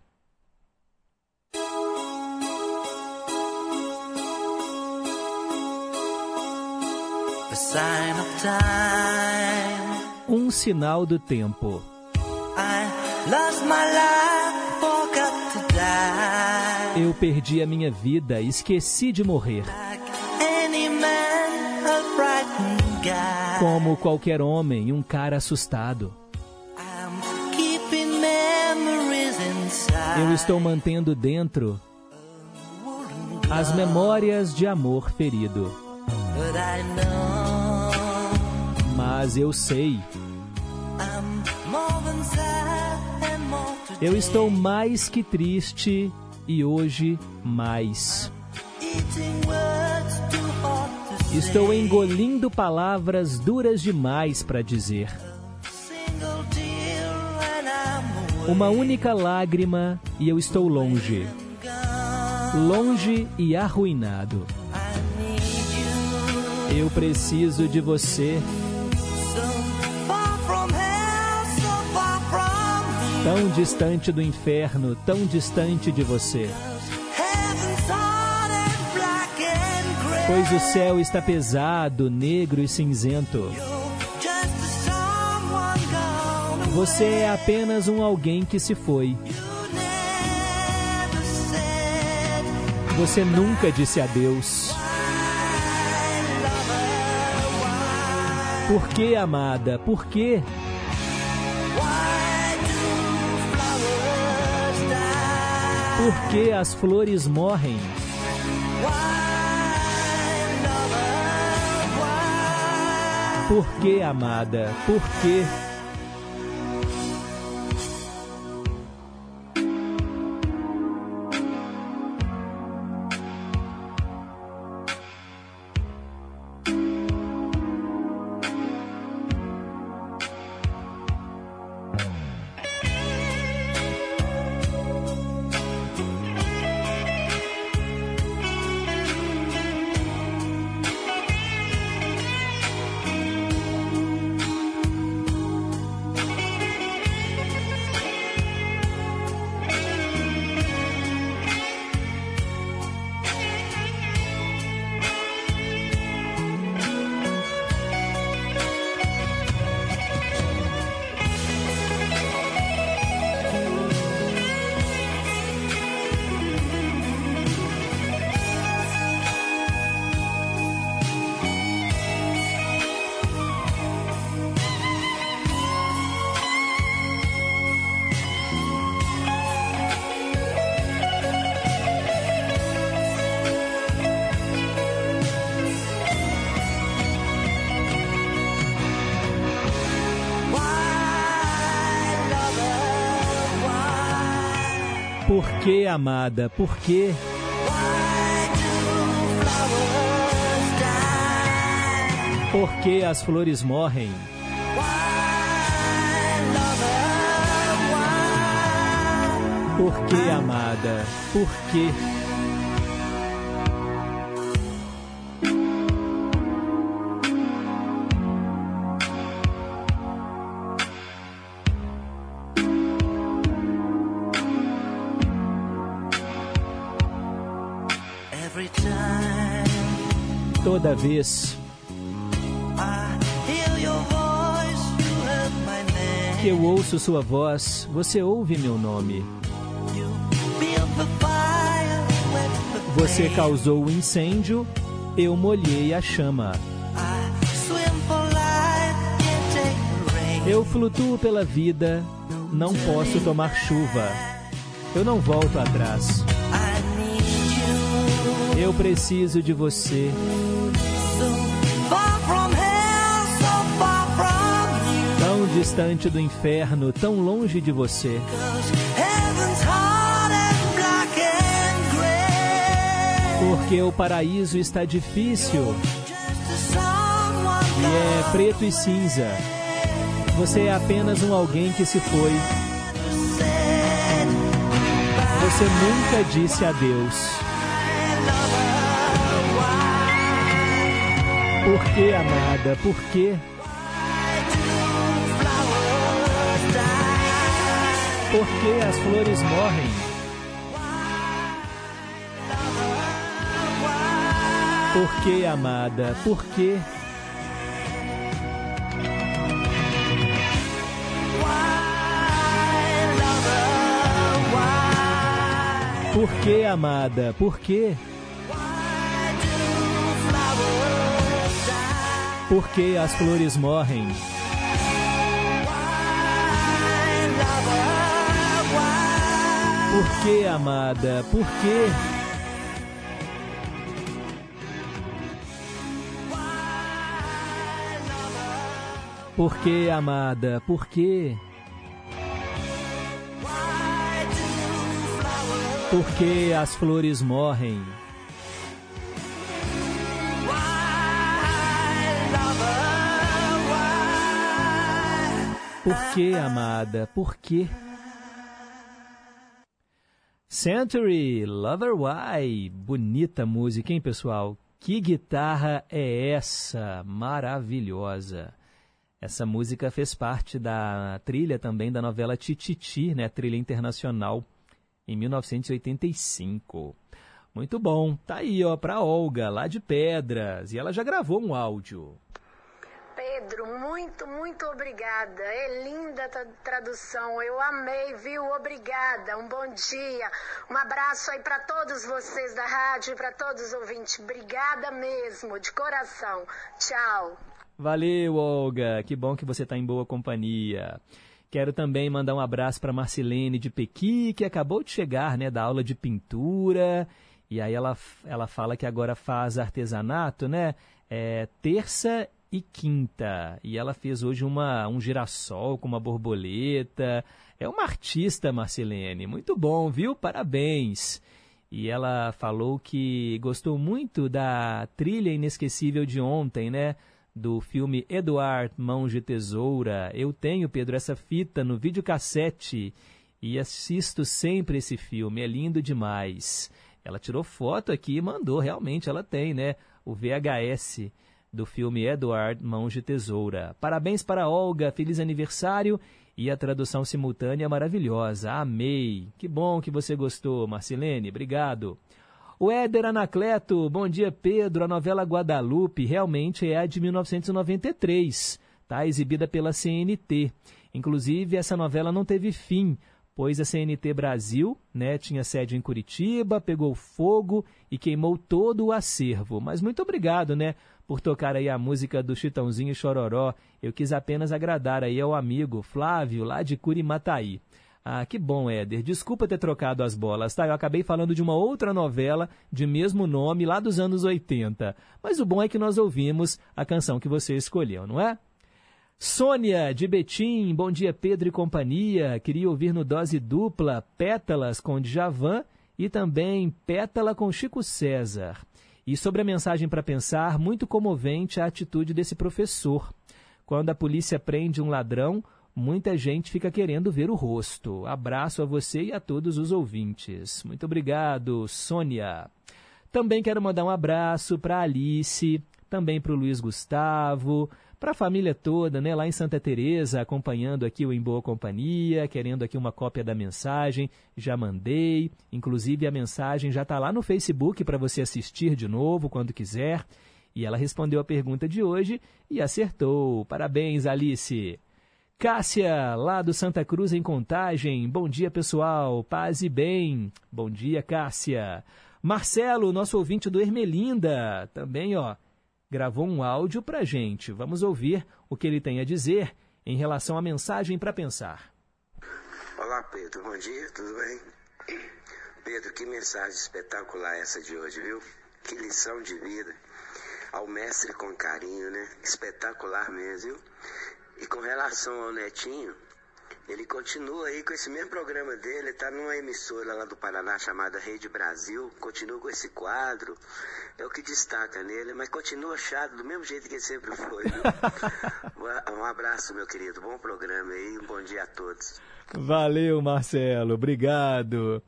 Um sinal do tempo. I lost my life, forgot to die. Eu perdi a minha vida, esqueci de morrer. Como qualquer homem, um cara assustado. Eu estou mantendo dentro as memórias de amor ferido. Mas eu sei, eu estou mais que triste e hoje mais. Estou engolindo palavras duras demais para dizer. Uma única lágrima e eu estou longe. Longe e arruinado. Eu preciso de você, tão distante do inferno, tão distante de você. Pois o céu está pesado, negro e cinzento. Você é apenas um alguém que se foi. Você nunca disse adeus. Por que, amada? Por quê? Por que as flores morrem? Por que, amada? Por que, amada? Por quê? Por que as flores morrem? Por que, amada? Por quê? Name. que eu ouço sua voz, você ouve meu nome. Você causou o incêndio, eu molhei a chama. Eu flutuo pela vida, não posso tomar chuva. Eu não volto atrás. Eu preciso de você. Distante do inferno, tão longe de você. Porque o paraíso está difícil e é preto e cinza. Você é apenas um alguém que se foi. Você nunca disse adeus. Por que, amada? Por quê? Por que as flores morrem? Por que, amada? Por quê? Por que, amada? Por quê? Por que as flores morrem? Por que, amada? Por quê? Por que, amada? Por quê? Por que as flores morrem? Por que, amada? Por quê? Century, Lover Why. Bonita música, hein, pessoal? Que guitarra é essa? Maravilhosa. Essa música fez parte da trilha também da novela Tititi, né? Trilha internacional, em 1985. Muito bom. Tá aí, ó, pra Olga, lá de Pedras. E ela já gravou um áudio. Pedro, muito, muito obrigada. É linda a tradução. Eu amei, viu? Obrigada. Um bom dia. Um abraço aí para todos vocês da rádio e para todos os ouvintes. Obrigada mesmo, de coração. Tchau. Valeu, Olga. Que bom que você está em boa companhia. Quero também mandar um abraço para Marcilene de Pequi, que acabou de chegar, né, da aula de pintura. E aí ela, ela fala que agora faz artesanato, né? É, terça e quinta. E ela fez hoje uma, um girassol com uma borboleta. É uma artista, Marcelene. Muito bom, viu? Parabéns. E ela falou que gostou muito da trilha inesquecível de ontem, né? Do filme Eduard Mãos de Tesoura. Eu tenho, Pedro, essa fita no videocassete e assisto sempre esse filme. É lindo demais. Ela tirou foto aqui e mandou, realmente ela tem, né? O VHS do filme Edward Mãos de Tesoura. Parabéns para Olga, feliz aniversário e a tradução simultânea maravilhosa. Amei. Que bom que você gostou, Marcelene. Obrigado. O Éder Anacleto, bom dia Pedro. A novela Guadalupe realmente é a de 1993, tá? Exibida pela CNT. Inclusive, essa novela não teve fim, pois a CNT Brasil né, tinha sede em Curitiba, pegou fogo e queimou todo o acervo. Mas muito obrigado, né? Por tocar aí a música do Chitãozinho Chororó. Eu quis apenas agradar aí ao amigo Flávio, lá de Curimataí. Ah, que bom, Éder. Desculpa ter trocado as bolas, tá? Eu acabei falando de uma outra novela de mesmo nome lá dos anos 80. Mas o bom é que nós ouvimos a canção que você escolheu, não é? Sônia, de Betim, bom dia Pedro e companhia. Queria ouvir no dose dupla Pétalas com Djavan e também Pétala com Chico César. E sobre a mensagem para pensar, muito comovente a atitude desse professor. Quando a polícia prende um ladrão, muita gente fica querendo ver o rosto. Abraço a você e a todos os ouvintes. Muito obrigado, Sônia. Também quero mandar um abraço para Alice, também para o Luiz Gustavo, para a família toda, né, lá em Santa Teresa, acompanhando aqui o Em Boa Companhia, querendo aqui uma cópia da mensagem, já mandei, inclusive a mensagem já está lá no Facebook para você assistir de novo quando quiser. E ela respondeu a pergunta de hoje e acertou. Parabéns, Alice. Cássia, lá do Santa Cruz em Contagem. Bom dia, pessoal. Paz e bem. Bom dia, Cássia. Marcelo, nosso ouvinte do Ermelinda, também, ó, gravou um áudio para a gente. Vamos ouvir o que ele tem a dizer em relação à mensagem para pensar. Olá, Pedro. Bom dia, tudo bem? Pedro, que mensagem espetacular essa de hoje, viu? Que lição de vida. Ao mestre com carinho, né? Espetacular mesmo, viu? E com relação ao netinho, ele continua aí com esse mesmo programa dele, está numa emissora lá do Paraná chamada Rede Brasil, continua com esse quadro, é o que destaca nele, mas continua chato do mesmo jeito que ele sempre foi. um abraço, meu querido, bom programa aí, um bom dia a todos. Valeu, Marcelo, obrigado.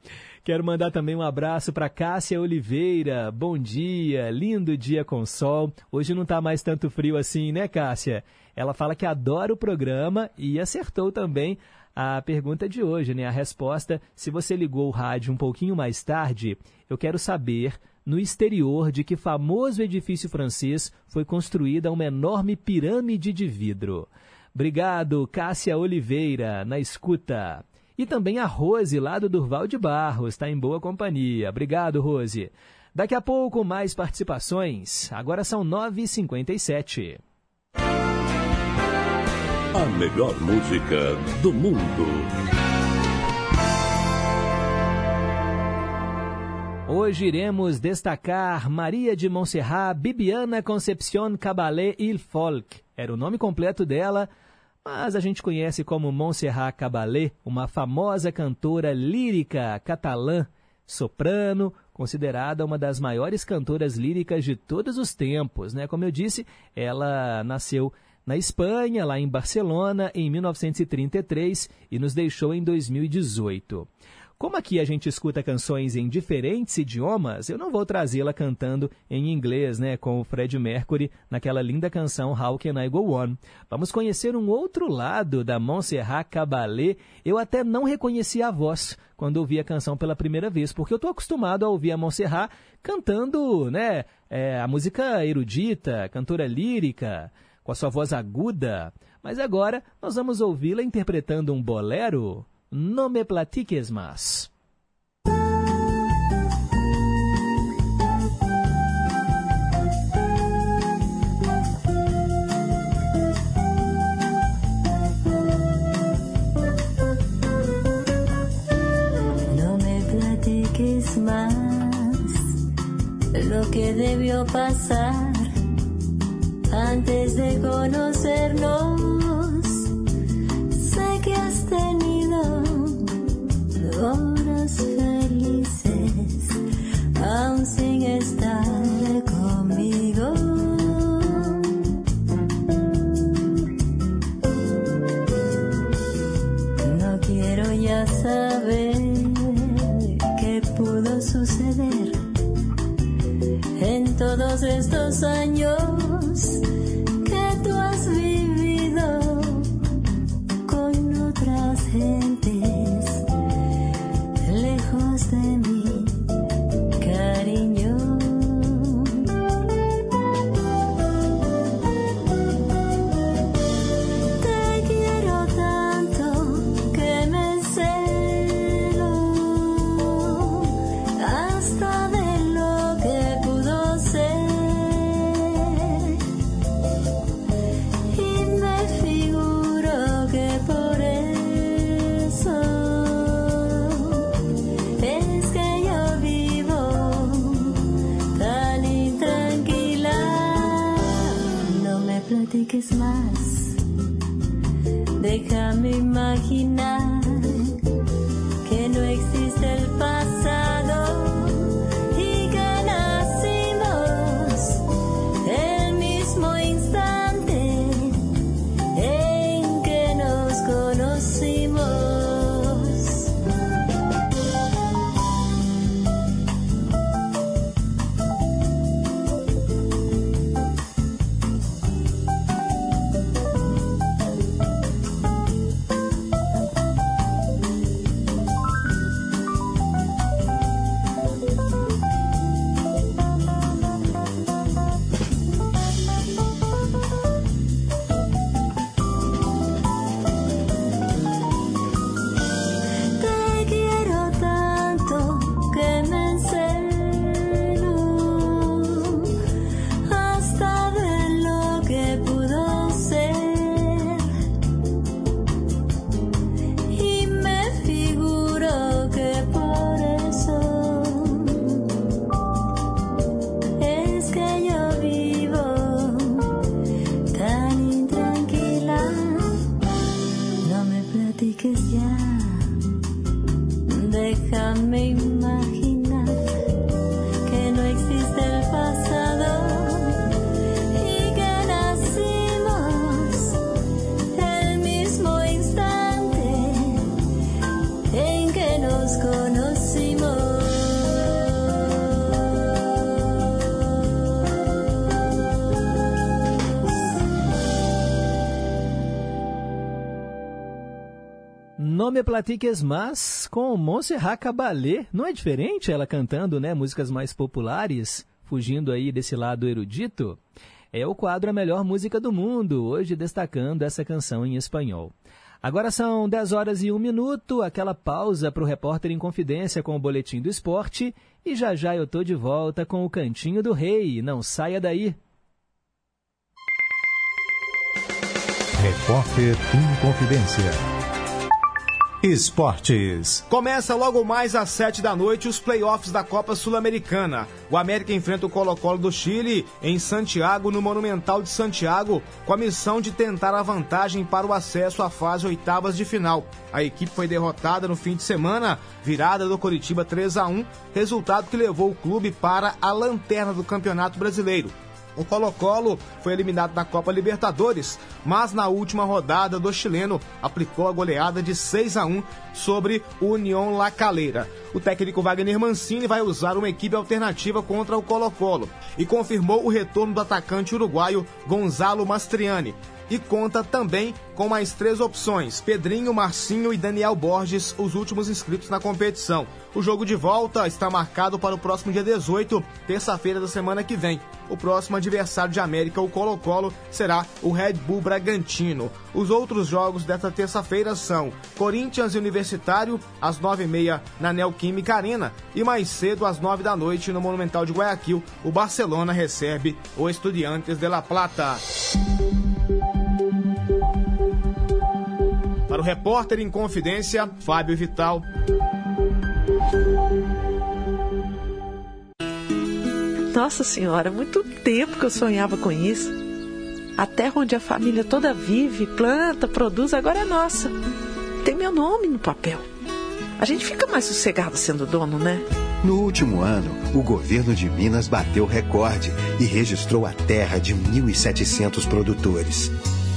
Quero mandar também um abraço para Cássia Oliveira. Bom dia, lindo dia com sol. Hoje não está mais tanto frio assim, né, Cássia? Ela fala que adora o programa e acertou também a pergunta de hoje, né? A resposta, se você ligou o rádio um pouquinho mais tarde, eu quero saber no exterior de que famoso edifício francês foi construída uma enorme pirâmide de vidro. Obrigado, Cássia Oliveira, na escuta. E também a Rose, lá do Durval de Barros, está em boa companhia. Obrigado, Rose. Daqui a pouco, mais participações. Agora são 9h57. A melhor música do mundo. Hoje iremos destacar Maria de Montserrat Bibiana Concepción Caballé Il Folk. Era o nome completo dela, mas a gente conhece como Montserrat Caballé, uma famosa cantora lírica catalã, soprano, considerada uma das maiores cantoras líricas de todos os tempos. Né? Como eu disse, ela nasceu na Espanha, lá em Barcelona, em 1933 e nos deixou em 2018. Como aqui a gente escuta canções em diferentes idiomas, eu não vou trazê-la cantando em inglês, né, com o Fred Mercury naquela linda canção How Can I Go On. Vamos conhecer um outro lado da Montserrat Caballé. Eu até não reconheci a voz quando ouvi a canção pela primeira vez, porque eu estou acostumado a ouvir a Montserrat cantando, né, é, a música erudita, cantora lírica, com a sua voz aguda. Mas agora nós vamos ouvi-la interpretando um bolero. No me platiques más. Me platiques más lo que debió pasar antes de conocernos. Sé que has tenido horas felices, aún sin estar conmigo. No quiero ya saber qué pudo suceder en todos estos años me platiques platiques más com Montserrat Caballé. Não é diferente ela cantando, né, músicas mais populares, fugindo aí desse lado erudito? É o quadro A Melhor Música do Mundo, hoje destacando essa canção em espanhol. Agora são 10 horas e 1 minuto, aquela pausa para o repórter em confidência com o Boletim do Esporte. E já já eu tô de volta com o Cantinho do Rei. Não saia daí. Repórter em confidência. Esportes. Começa logo mais às 7 da noite os playoffs da Copa Sul-Americana. O América enfrenta o Colo-Colo do Chile em Santiago, no Monumental de Santiago, com a missão de tentar a vantagem para o acesso à fase oitavas de final. A equipe foi derrotada no fim de semana, virada do Coritiba 3 a 1, resultado que levou o clube para a lanterna do Campeonato Brasileiro. O Colo-Colo foi eliminado da Copa Libertadores, mas na última rodada do chileno aplicou a goleada de 6 a 1 sobre o União La Calera. O técnico Wagner Mancini vai usar uma equipe alternativa contra o Colo-Colo e confirmou o retorno do atacante uruguaio Gonzalo Mastriani, e conta também com mais três opções: Pedrinho, Marcinho e Daniel Borges, os últimos inscritos na competição. O jogo de volta está marcado para o próximo dia 18, terça-feira da semana que vem. O próximo adversário de América, o Colo-Colo, será o Red Bull Bragantino. Os outros jogos desta terça-feira são Corinthians e Universitário, às 9h30 na Neoquímica Arena, e mais cedo, às 9 da noite, no Monumental de Guayaquil, o Barcelona recebe o Estudiantes de La Plata. Para o repórter em confidência, Fábio Vital. Nossa Senhora, muito tempo que eu sonhava com isso. A terra onde a família toda vive, planta, produz, agora é nossa. Tem meu nome no papel. A gente fica mais sossegado sendo dono, né? No último ano, o governo de Minas bateu recorde e registrou a terra de 1.700 produtores.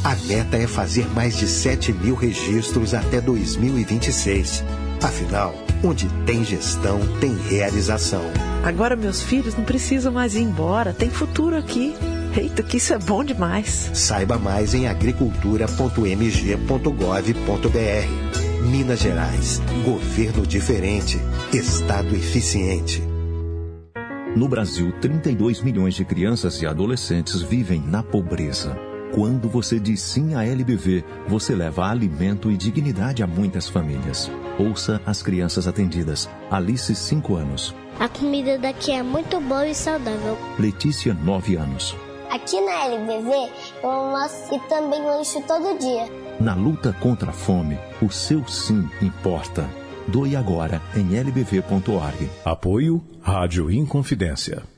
A meta é fazer mais de 7 mil registros até 2026. Afinal, onde tem gestão, tem realização. Agora meus filhos não precisam mais ir embora, tem futuro aqui. Eita, que isso é bom demais. Saiba mais em agricultura.mg.gov.br. Minas Gerais. Governo diferente. Estado eficiente. No Brasil, 32 milhões de crianças e adolescentes vivem na pobreza. Quando você diz sim à LBV, você leva alimento e dignidade a muitas famílias. Ouça as crianças atendidas. Alice, 5 anos. A comida daqui é muito boa e saudável. Letícia, 9 anos. Aqui na LBV eu almoço e também lancho todo dia. Na luta contra a fome, o seu sim importa. Doe agora em lbv.org. Apoio Rádio Inconfidência.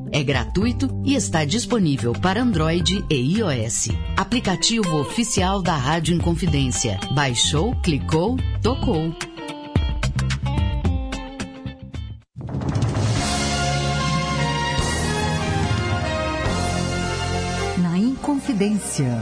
é gratuito e está disponível para Android e iOS. Aplicativo oficial da Rádio Inconfidência. Baixou, clicou, tocou. Na Inconfidência.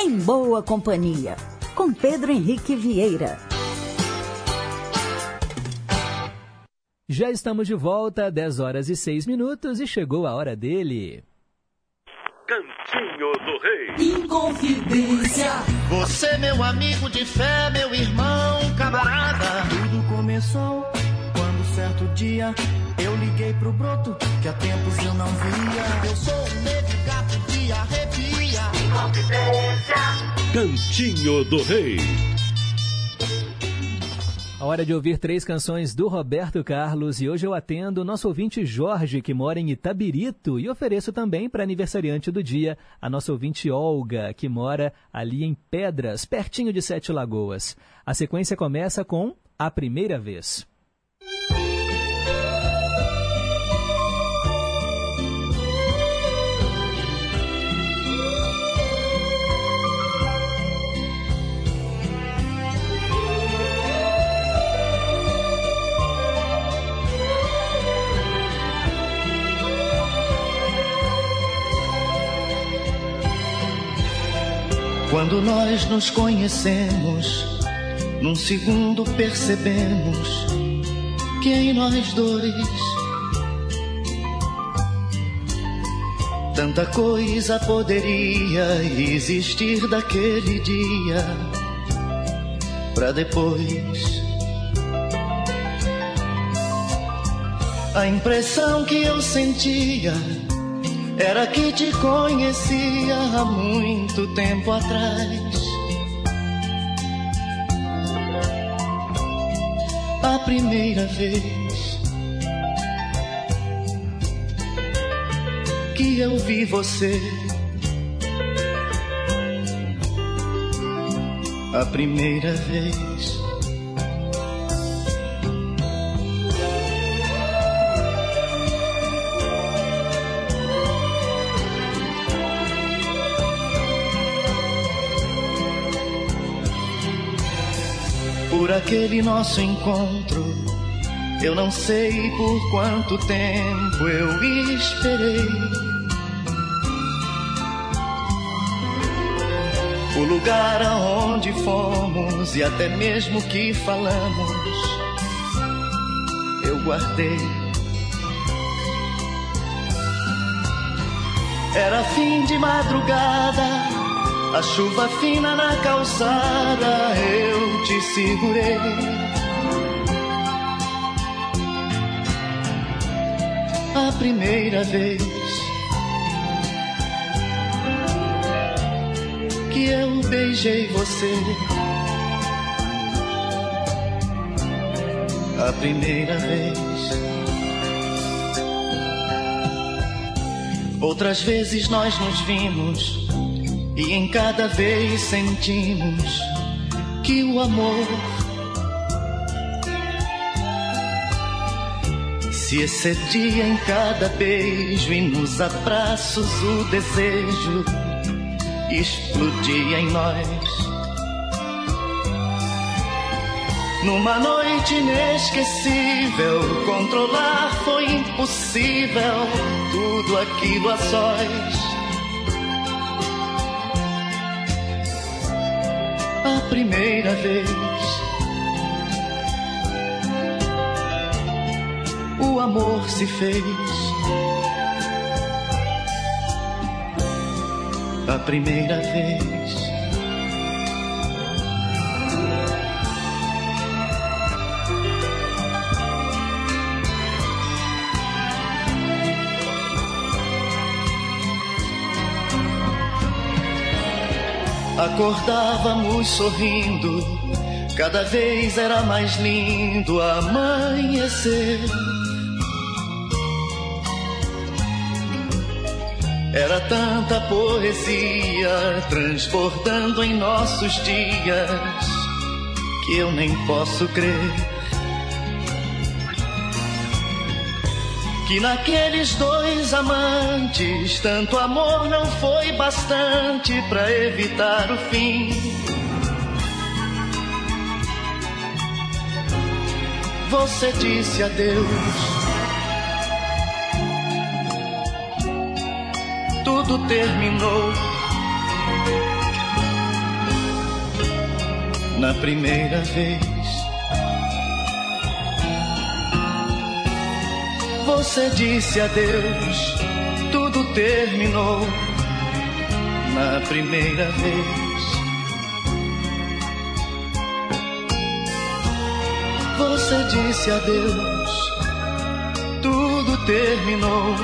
Em Boa Companhia, com Pedro Henrique Vieira. Já estamos de volta, 10 horas e 6 minutos, e chegou a hora dele. Cantinho do Rei. Inconfidência. Você, meu amigo de fé, meu irmão, camarada. Tudo começou quando certo dia eu liguei pro broto que há tempos eu não via. Eu sou um negro gato de arrepia. Cantinho do Rei. A hora de ouvir três canções do Roberto Carlos e hoje eu atendo o nosso ouvinte Jorge, que mora em Itabirito, e ofereço também para aniversariante do dia a nossa ouvinte Olga, que mora ali em Pedras, pertinho de Sete Lagoas. A sequência começa com A Primeira Vez. Quando nós nos conhecemos, num segundo percebemos que em nós dois tanta coisa poderia existir daquele dia para depois. A impressão que eu sentia era que te conhecia há muito tempo atrás. A primeira vez que eu vi você. A primeira vez. Por aquele nosso encontro. Eu não sei por quanto tempo eu esperei. O lugar aonde fomos e até mesmo que falamos, eu guardei. Era fim de madrugada a chuva fina na calçada, eu te segurei. A primeira vez que eu beijei você. A primeira vez. Outras vezes nós nos vimos e em cada vez sentimos que o amor se excedia em cada beijo e nos abraços o desejo explodia em nós. Numa noite inesquecível, controlar foi impossível, tudo aquilo a sós. Primeira vez. O amor se fez. A primeira vez. Acordávamos sorrindo, cada vez era mais lindo amanhecer. Era tanta poesia transbordando em nossos dias que eu nem posso crer. Que naqueles dois amantes tanto amor não foi bastante para evitar o fim. Você disse adeus. Tudo terminou. Na primeira vez. Você disse adeus, tudo terminou na primeira vez. Você disse adeus, tudo terminou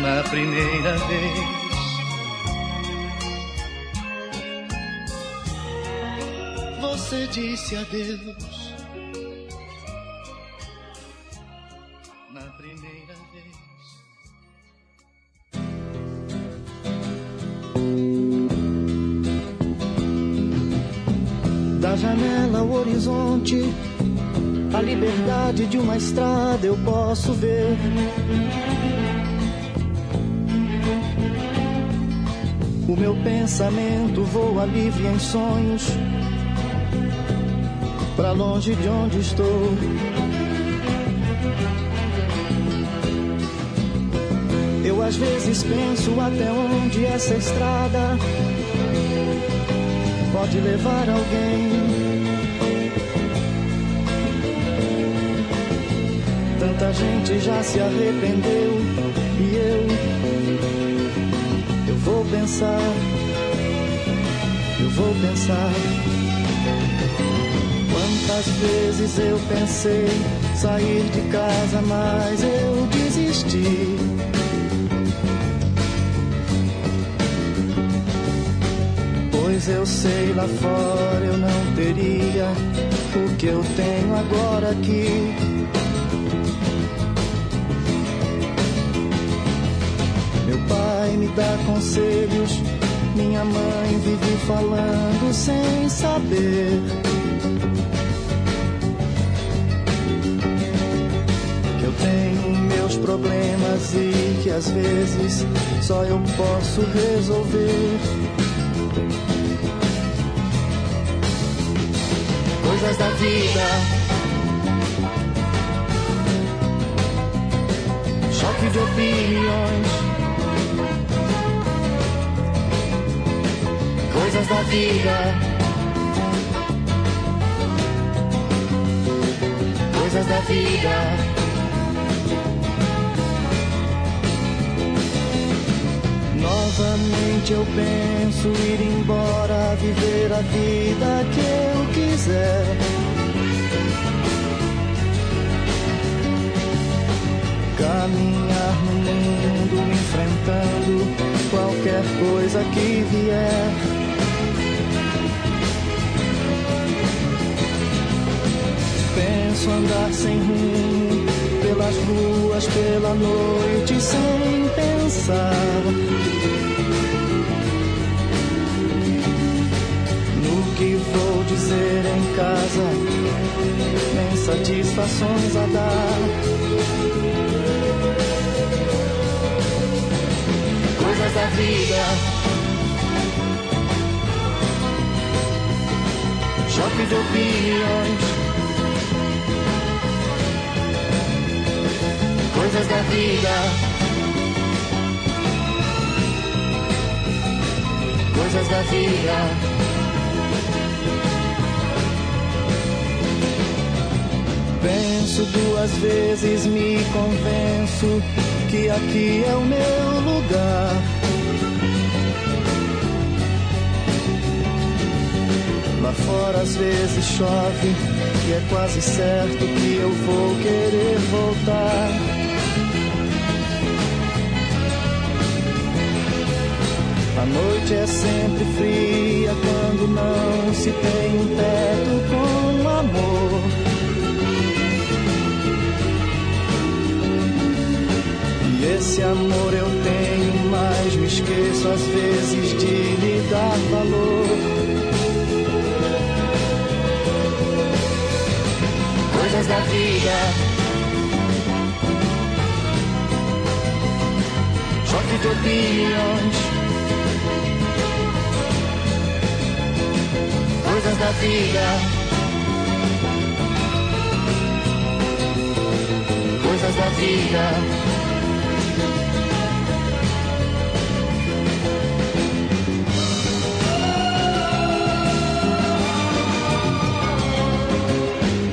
na primeira vez. Você disse adeus uma estrada eu posso ver. O meu pensamento voa livre em sonhos, pra longe de onde estou. Eu às vezes penso até onde essa estrada pode levar alguém. Tanta gente já se arrependeu e eu, eu vou pensar, eu vou pensar. Quantas vezes eu pensei sair de casa, mas eu desisti. Pois eu sei lá fora eu não teria o que eu tenho agora aqui. Meu pai me dá conselhos, minha mãe vive falando sem saber. Que eu tenho meus problemas e que às vezes só eu posso resolver. coisas da vida. Choque de opiniões. Coisas da vida. Coisas da vida. Novamente eu penso ir embora, viver a vida que eu quiser. Caminhar no mundo enfrentando qualquer coisa que vier. Penso andar sem rumo pelas ruas, pela noite, sem pensar. No que vou dizer em casa, nem satisfações a dar. Coisas da vida. Choque de opiniões. Coisas da vida. Coisas da vida. Penso duas vezes, me convenço que aqui é o meu lugar. Lá fora às vezes chove e é quase certo que eu vou querer voltar. Noite é sempre fria quando não se tem um teto com amor. E esse amor eu tenho, mas me esqueço às vezes de lhe dar valor. Coisas da vida. Choque de opiniões. Coisas da vida. Coisas da vida.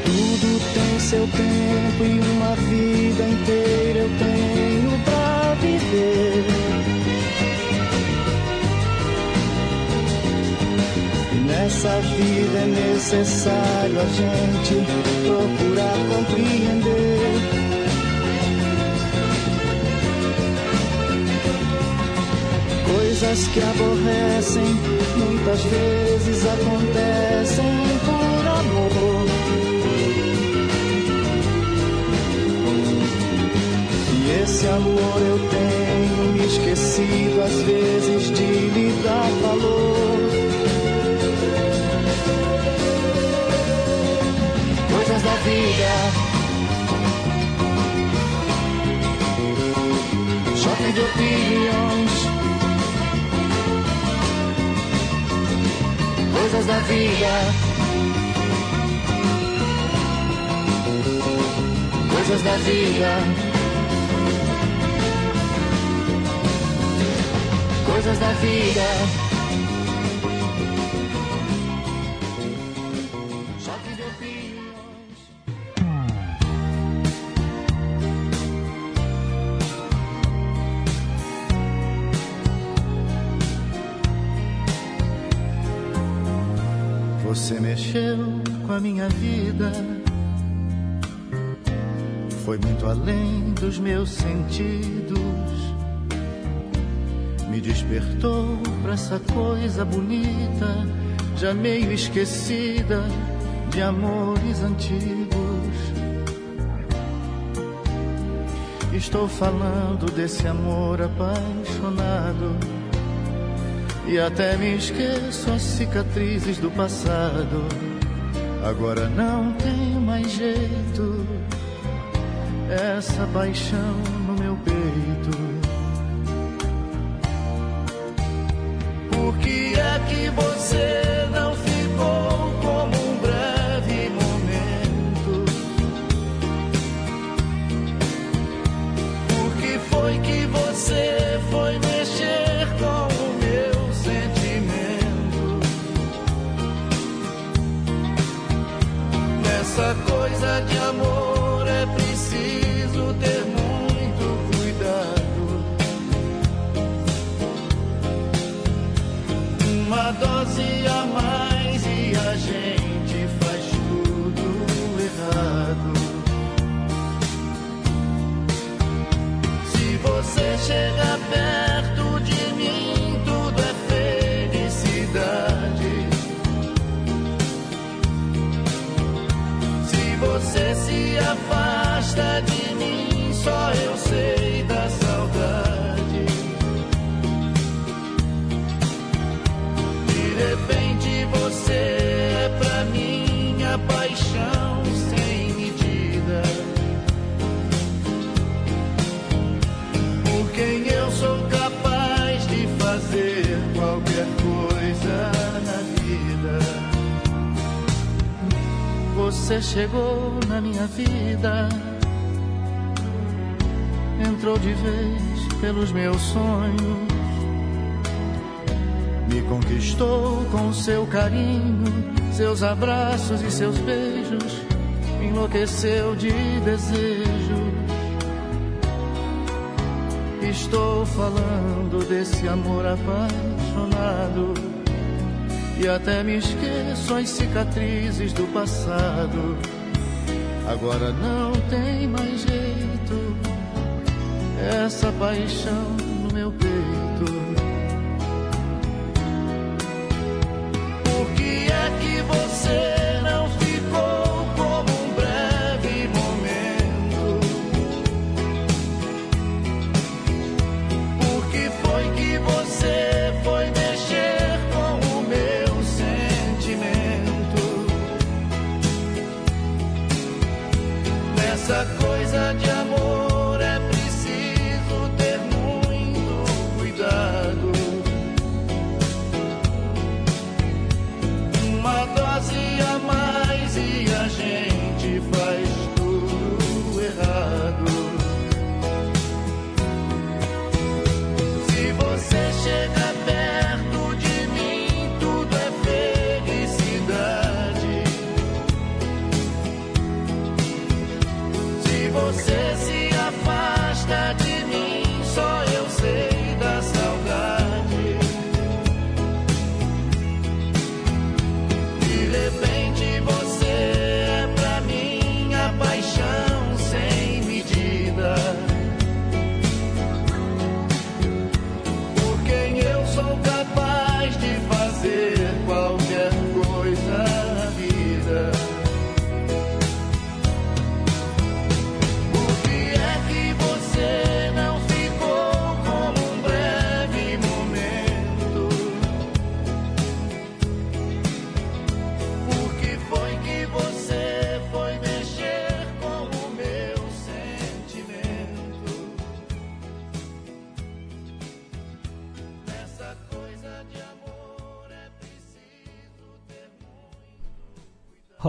Tudo tem seu tempo e uma vida inteira eu tenho pra viver. Nessa vida é necessário a gente procurar compreender. Coisas que aborrecem muitas vezes acontecem por amor. E esse amor eu tenho me esquecido às vezes de lhe dar valor. Coisas da vida. Choque de opiniões, coisas da vida. Coisas da vida. Coisas da vida. Minha vida. Foi muito além dos meus sentidos. Me despertou pra essa coisa bonita, já meio esquecida de amores antigos. Estou falando desse amor apaixonado. E até me esqueço as cicatrizes do passado. Agora não tem mais jeito. Essa paixão no meu peito. Por que é que você chega perto de mim, tudo é felicidade. Se você se afasta de mim, só eu sei da saudade. Você chegou na minha vida, entrou de vez pelos meus sonhos, me conquistou com seu carinho, seus abraços e seus beijos, me enlouqueceu de desejo. Estou falando desse amor apaixonado. E até me esqueço as cicatrizes do passado. Agora não tem mais jeito. Essa paixão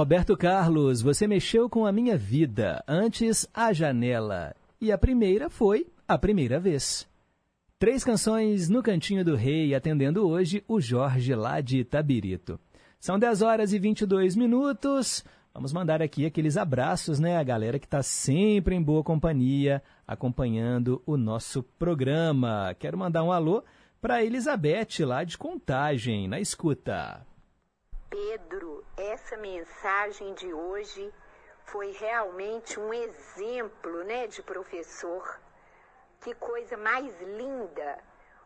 Roberto Carlos, você mexeu com a minha vida. Antes, a janela. E a primeira foi a primeira vez. Três canções no Cantinho do Rei, atendendo hoje o Jorge lá de Itabirito. São 10 horas e 22 minutos. Vamos mandar aqui aqueles abraços, né? A galera que está sempre em boa companhia, acompanhando o nosso programa. Quero mandar um alô para Elizabeth, lá de Contagem, na escuta. Pedro, essa mensagem de hoje foi realmente um exemplo, né, de professor. Que coisa mais linda.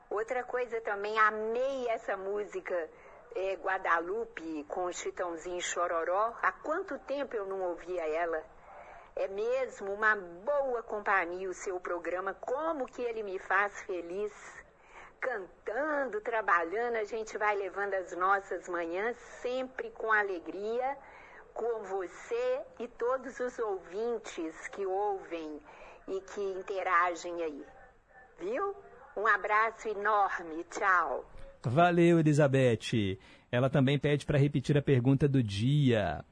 Outra coisa também, amei essa música é, Guadalupe com Chitãozinho Chororó. Há quanto tempo eu não ouvia ela? É mesmo uma boa companhia o seu programa. Como que ele me faz feliz. Cantando, trabalhando, a gente vai levando as nossas manhãs sempre com alegria, com você e todos os ouvintes que ouvem e que interagem aí. Viu? Um abraço enorme. Tchau. Valeu, Elizabeth. Ela também pede para repetir a pergunta do dia.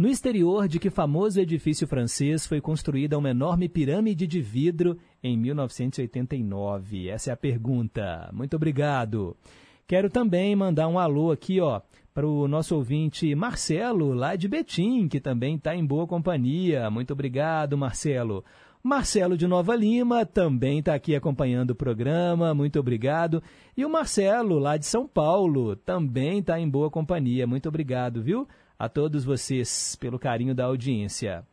No exterior de que famoso edifício francês foi construída uma enorme pirâmide de vidro em 1989? Essa é a pergunta. Muito obrigado. Quero também mandar um alô aqui, ó, para o nosso ouvinte Marcelo, lá de Betim, que também está em boa companhia. Muito obrigado, Marcelo. Marcelo de Nova Lima também está aqui acompanhando o programa, muito obrigado. E o Marcelo, lá de São Paulo, também está em boa companhia, muito obrigado, viu? A todos vocês pelo carinho da audiência.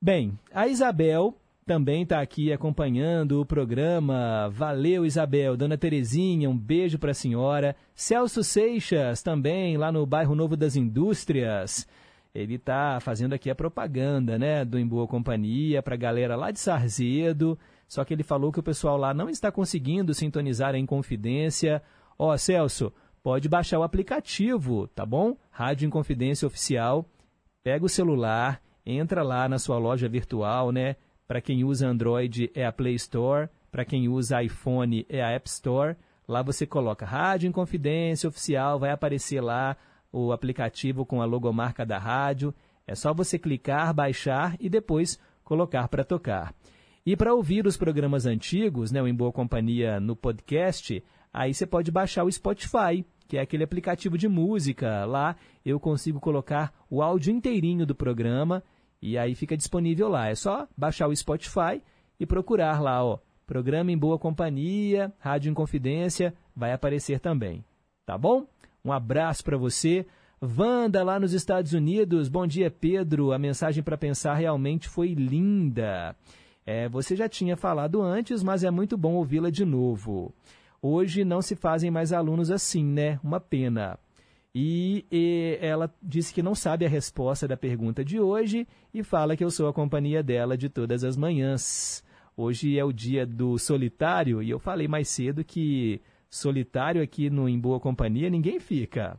Bem, a Isabel também está aqui acompanhando o programa. Valeu, Isabel. Dona Terezinha, um beijo para a senhora. Celso Seixas, também, lá no bairro Novo das Indústrias ele está fazendo aqui a propaganda, né, do Em Boa Companhia para a galera lá de Sarzedo. Só que ele falou que o pessoal lá não está conseguindo sintonizar em confidência. Ó, oh, Celso, pode baixar o aplicativo, tá bom? Rádio Inconfidência Oficial. Pega o celular, entra lá na sua loja virtual, né? Para quem usa Android é a Play Store, para quem usa iPhone é a App Store. Lá você coloca Rádio Inconfidência Oficial, vai aparecer lá o aplicativo com a logomarca da rádio. É só você clicar, baixar e depois colocar para tocar. E para ouvir os programas antigos, né, o Em Boa Companhia no podcast, aí você pode baixar o Spotify, que é aquele aplicativo de música. Lá eu consigo colocar o áudio inteirinho do programa e aí fica disponível lá. É só baixar o Spotify e procurar lá, ó, programa Em Boa Companhia, Rádio Inconfidência, vai aparecer também. Tá bom? Um abraço para você. Wanda, lá nos Estados Unidos. Bom dia, Pedro. A mensagem para pensar realmente foi linda. É, você já tinha falado antes, mas é muito bom ouvi-la de novo. Hoje não se fazem mais alunos assim, né? Uma pena. E, e, ela disse que não sabe a resposta da pergunta de hoje e fala que eu sou a companhia dela de todas as manhãs. Hoje é o dia do solitário e eu falei mais cedo que solitário aqui no Em Boa Companhia, ninguém fica.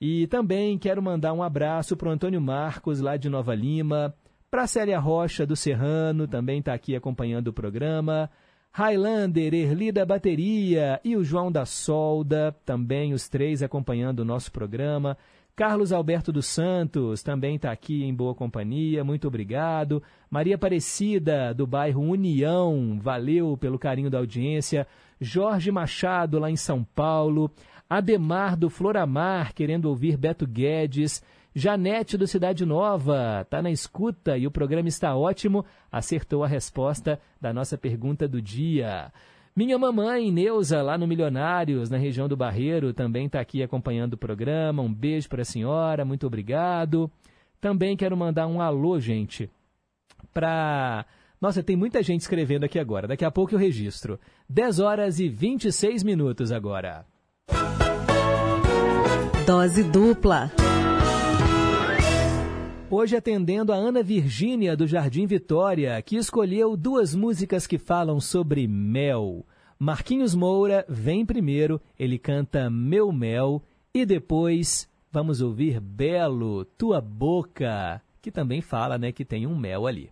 E também quero mandar um abraço para o Antônio Marcos, lá de Nova Lima, para a Célia Rocha, do Serrano, também está aqui acompanhando o programa, Highlander, Erli da Bateria e o João da Solda, também os três acompanhando o nosso programa. Carlos Alberto dos Santos também está aqui em boa companhia, muito obrigado. Maria Aparecida, do bairro União, valeu pelo carinho da audiência. Jorge Machado, lá em São Paulo. Ademar, do Floramar, querendo ouvir Beto Guedes. Janete, do Cidade Nova, está na escuta e o programa está ótimo. Acertou a resposta da nossa pergunta do dia. Minha mamãe, Neuza, lá no Milionários, na região do Barreiro, também está aqui acompanhando o programa. Um beijo para a senhora, muito obrigado. Também quero mandar um alô, gente, para. Nossa, tem muita gente escrevendo aqui agora. Daqui a pouco eu registro. 10 horas e 26 minutos agora. Dose dupla. Hoje atendendo a Ana Virgínia do Jardim Vitória, que escolheu duas músicas que falam sobre mel. Marquinhos Moura vem primeiro, ele canta Meu Mel e depois vamos ouvir Belo, Tua Boca, que também fala, né, que tem um mel ali.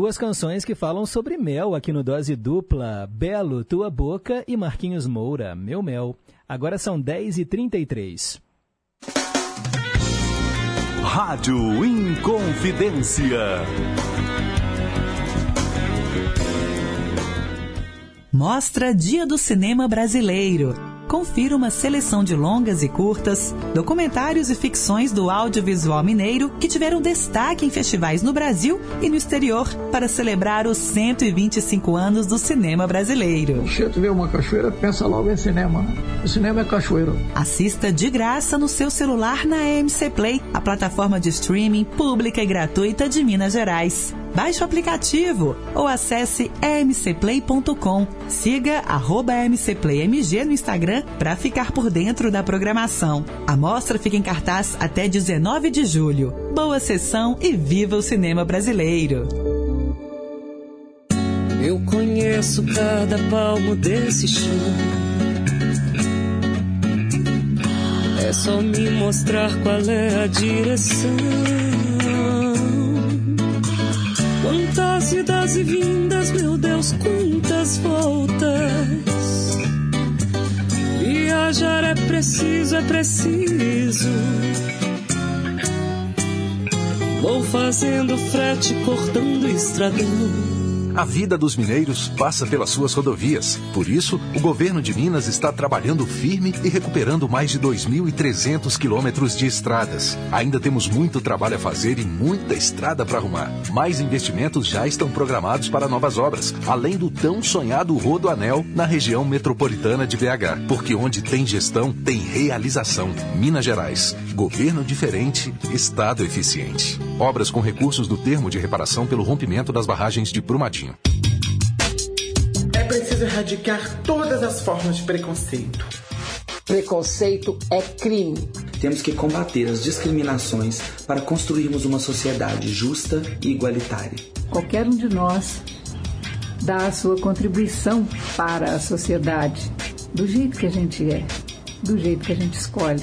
Duas canções que falam sobre mel aqui no Dose Dupla. Belo, Tua Boca e Marquinhos Moura, Meu Mel. Agora são 10h33. Rádio Inconfidência. Mostra Dia do Cinema Brasileiro. Confira uma seleção de longas e curtas, documentários e ficções do audiovisual mineiro que tiveram destaque em festivais no Brasil e no exterior para celebrar os 125 anos do cinema brasileiro. Você vê uma cachoeira, pensa logo em cinema. Né? O cinema é cachoeira. Assista de graça no seu celular na MC Play, a plataforma de streaming pública e gratuita de Minas Gerais. Baixe o aplicativo ou acesse emcplay.com. Siga mcplaymg no Instagram para ficar por dentro da programação. A mostra fica em cartaz até 19 de julho. Boa sessão e viva o cinema brasileiro! Eu conheço cada palmo desse chão. É só me mostrar qual é a direção. Quantas idas e vindas, meu Deus, quantas voltas. Viajar é preciso, é preciso. Vou fazendo frete, cortando estradão. A vida dos mineiros passa pelas suas rodovias. Por isso, o governo de Minas está trabalhando firme e recuperando mais de 2.300 quilômetros de estradas. Ainda temos muito trabalho a fazer e muita estrada para arrumar. Mais investimentos já estão programados para novas obras, além do tão sonhado Rodoanel na região metropolitana de BH. Porque onde tem gestão, tem realização. Minas Gerais. Governo diferente, Estado eficiente. Obras com recursos do termo de reparação pelo rompimento das barragens de Brumadinho. É preciso erradicar todas as formas de preconceito. Preconceito é crime. Temos que combater as discriminações para construirmos uma sociedade justa e igualitária. Qualquer um de nós dá a sua contribuição para a sociedade, do jeito que a gente é, do jeito que a gente escolhe.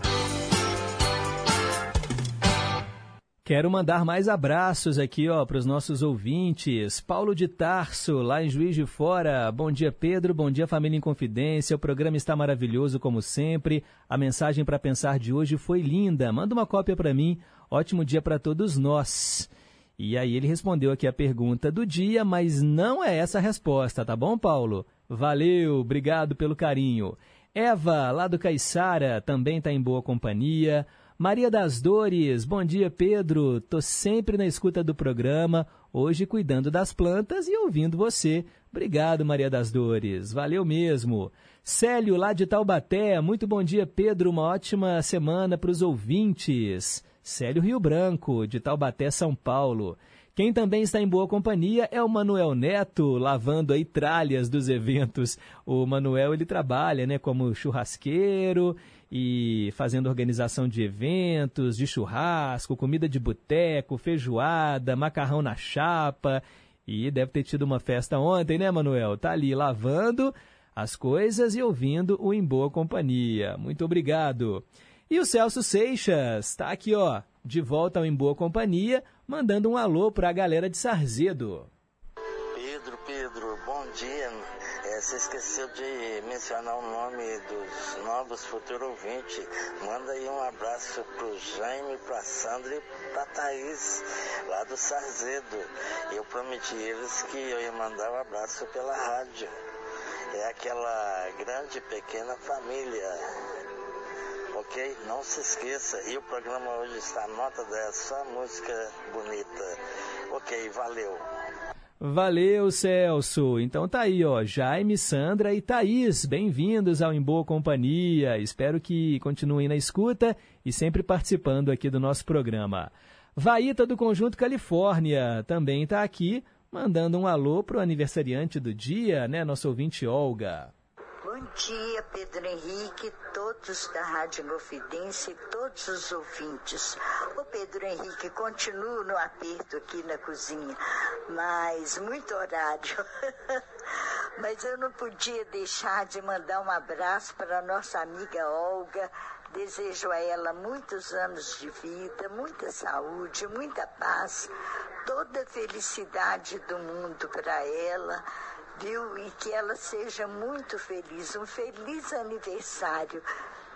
Quero mandar mais abraços aqui, ó, para os nossos ouvintes. Paulo de Tarso, lá em Juiz de Fora. Bom dia, Pedro. Bom dia, família em Confidência. O programa está maravilhoso, como sempre. A mensagem para pensar de hoje foi linda. Manda uma cópia para mim. Ótimo dia para todos nós. E aí ele respondeu aqui a pergunta do dia, mas não é essa a resposta, tá bom, Paulo? Valeu, obrigado pelo carinho. Eva, lá do Caiçara, também está em boa companhia. Maria das Dores, bom dia Pedro, tô sempre na escuta do programa, hoje cuidando das plantas e ouvindo você. Obrigado Maria das Dores, valeu mesmo. Célio lá de Taubaté, muito bom dia Pedro, uma ótima semana para os ouvintes. Célio Rio Branco, de Taubaté, São Paulo. Quem também está em boa companhia é o Manuel Neto, lavando aí tralhas dos eventos. O Manuel, ele trabalha, né, como churrasqueiro e fazendo organização de eventos, de churrasco, comida de boteco, feijoada, macarrão na chapa. E deve ter tido uma festa ontem, né, Manuel? Tá ali lavando as coisas e ouvindo o Em Boa Companhia. Muito obrigado. E o Celso Seixas está aqui, ó, de volta ao Em Boa Companhia, mandando um alô para a galera de Sarzedo. Pedro, Pedro, bom dia. É, você esqueceu de mencionar o nome dos novos futuros ouvintes. Manda aí um abraço pro Jaime, pra Sandra e pra Thaís, lá do Sarzedo. Eu prometi eles que eu ia mandar um abraço pela rádio. É aquela grande, pequena família. Ok? Não se esqueça. E o programa hoje está nota 10, só música bonita. Ok, valeu. Valeu, Celso. Então tá aí, ó, Jaime, Sandra e Thaís, bem-vindos ao Em Boa Companhia. Espero que continuem na escuta e sempre participando aqui do nosso programa. Vaíta do Conjunto Califórnia também tá aqui, mandando um alô pro aniversariante do dia, né, nosso ouvinte Olga. Dia, Pedro Henrique, todos da Rádio Confidência e todos os ouvintes. Ô Pedro Henrique, continuo no aperto aqui na cozinha, mas muito horário. mas eu não podia deixar de mandar um abraço para a nossa amiga Olga. Desejo a ela muitos anos de vida, muita saúde, muita paz, toda a felicidade do mundo para ela viu? E que ela seja muito feliz. Um feliz aniversário,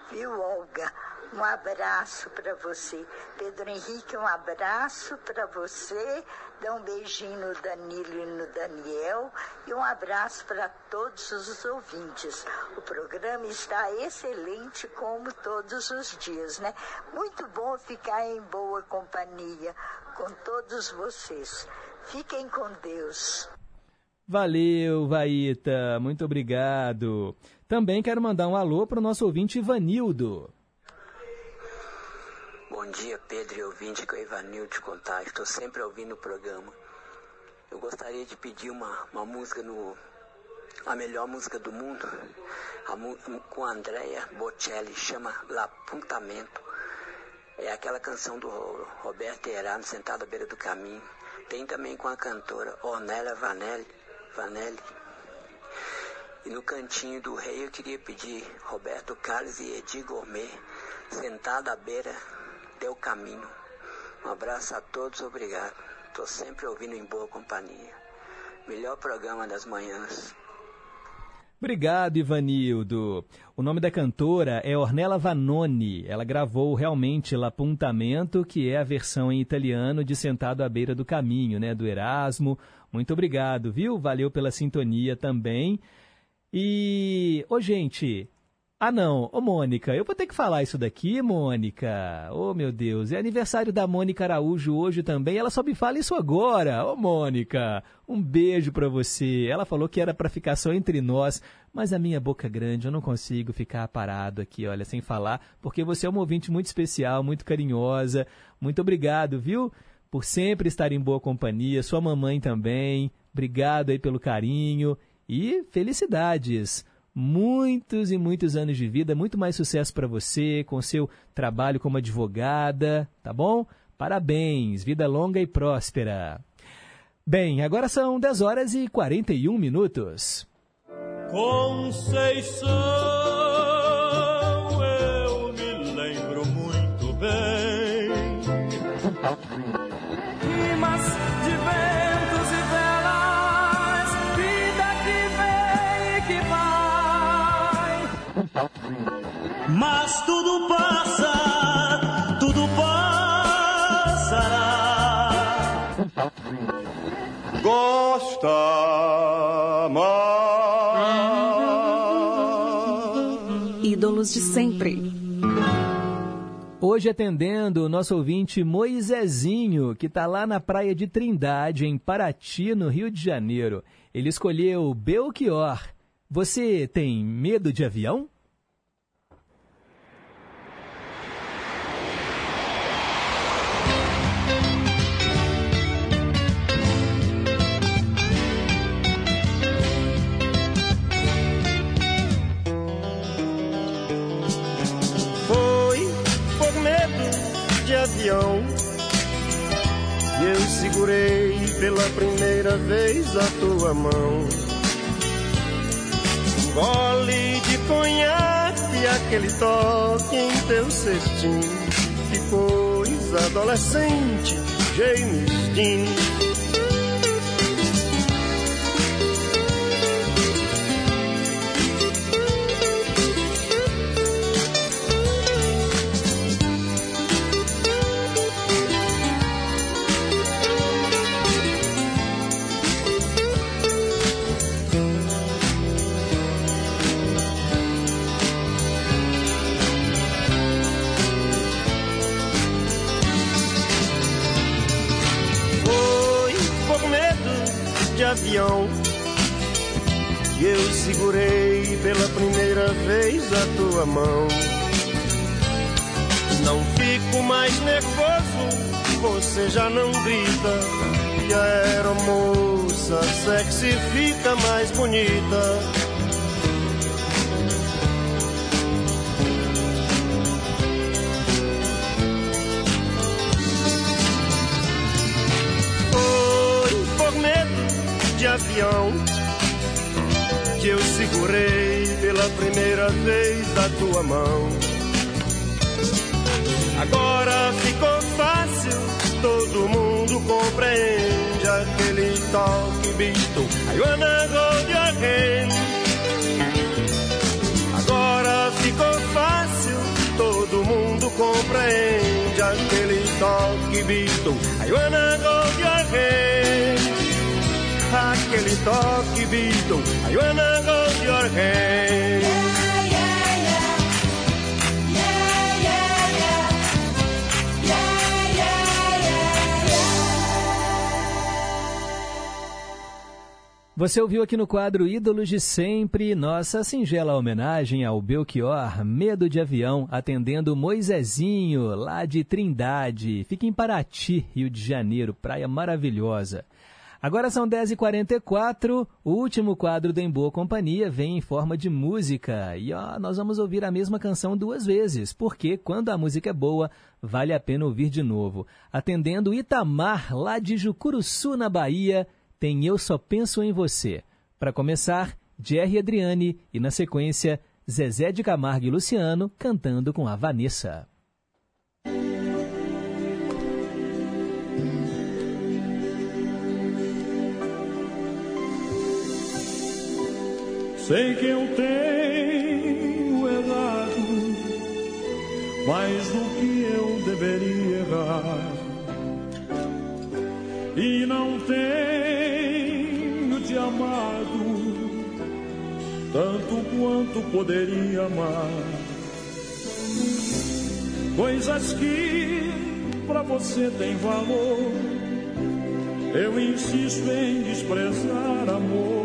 viu, Olga? Um abraço para você. Pedro Henrique, um abraço para você. Dá um beijinho no Danilo e no Daniel. E um abraço para todos os ouvintes. O programa está excelente, como todos os dias, né? Muito bom ficar em boa companhia com todos vocês. Fiquem com Deus. Valeu, Vaíta, muito obrigado. Também quero mandar um alô para o nosso ouvinte Ivanildo. Bom dia, Pedro e ouvinte, que é o Ivanildo de Contagem. Estou sempre ouvindo o programa. Eu gostaria de pedir uma, uma música no. A melhor música do mundo, a, com a Andrea Bocelli, chama L'Apuntamento. É aquela canção do Roberto Erano, sentado à beira do caminho. Tem também com a cantora Ornella Vanelli, Vanelli. E no cantinho do rei eu queria pedir Roberto Carlos e Edi Gourmet, sentado à beira do caminho. Um abraço a todos, obrigado. Estou sempre ouvindo em boa companhia. Melhor programa das manhãs. Obrigado, Ivanildo. O nome da cantora é Ornella Vanoni. Ela gravou realmente L'Apuntamento, que é a versão em italiano de Sentado à Beira do Caminho, né, do Erasmo. Muito obrigado, viu? Valeu pela sintonia também. E, ô gente, ah não, ô Mônica, eu vou ter que falar isso daqui, Mônica. Ô meu Deus, é aniversário da Mônica Araújo hoje também. Ela só me fala isso agora. Ô Mônica, um beijo pra você. Ela falou que era pra ficar só entre nós, mas a minha boca grande, eu não consigo ficar parado aqui, olha, sem falar, porque você é uma ouvinte muito especial, muito carinhosa. Muito obrigado, viu? por sempre estar em boa companhia, sua mamãe também. Obrigado aí pelo carinho e felicidades. Muitos e muitos anos de vida, muito mais sucesso para você com seu trabalho como advogada, tá bom? Parabéns, vida longa e próspera. Bem, agora são 10 horas e 41 minutos. Conceição, Mas tudo passa, tudo passará. Gosta mais. Ídolos de sempre. Hoje atendendo o nosso ouvinte Moisésinho, que está lá na praia de Trindade, em Paraty, no Rio de Janeiro. Ele escolheu Belchior. Você tem medo de avião? avião. Pela primeira vez a tua mão. Um gole de conhaque, aquele toque em teu cestinho. Que coisa adolescente, James Dean. Já não grita. E a aeromoça sexy fica mais bonita. avião que eu segurei pela primeira vez a tua mão. Compreende aquele toque bicho. I wanna hold your hand. Agora ficou fácil, todo mundo compreende aquele toque bicho. I wanna hold your hand aquele toque Beatle. I wanna hold your hand. Você ouviu aqui no quadro Ídolos de Sempre nossa singela homenagem ao Belchior, Medo de Avião, atendendo Moisezinho, lá de Trindade. Fica em Paraty, Rio de Janeiro, praia maravilhosa. Agora são 10h44, o último quadro do Em Boa Companhia vem em forma de música. E ó, nós vamos ouvir a mesma canção duas vezes, porque quando a música é boa, vale a pena ouvir de novo. Atendendo Itamar, lá de Jucuruçu, na Bahia, tem Eu Só Penso em Você. Para começar, Jerry Adriane e, na sequência, Zezé de Camargo e Luciano cantando com a Vanessa. Sei que eu tenho errado mais do que tanto quanto poderia amar. Coisas que para você tem valor, eu insisto em desprezar amor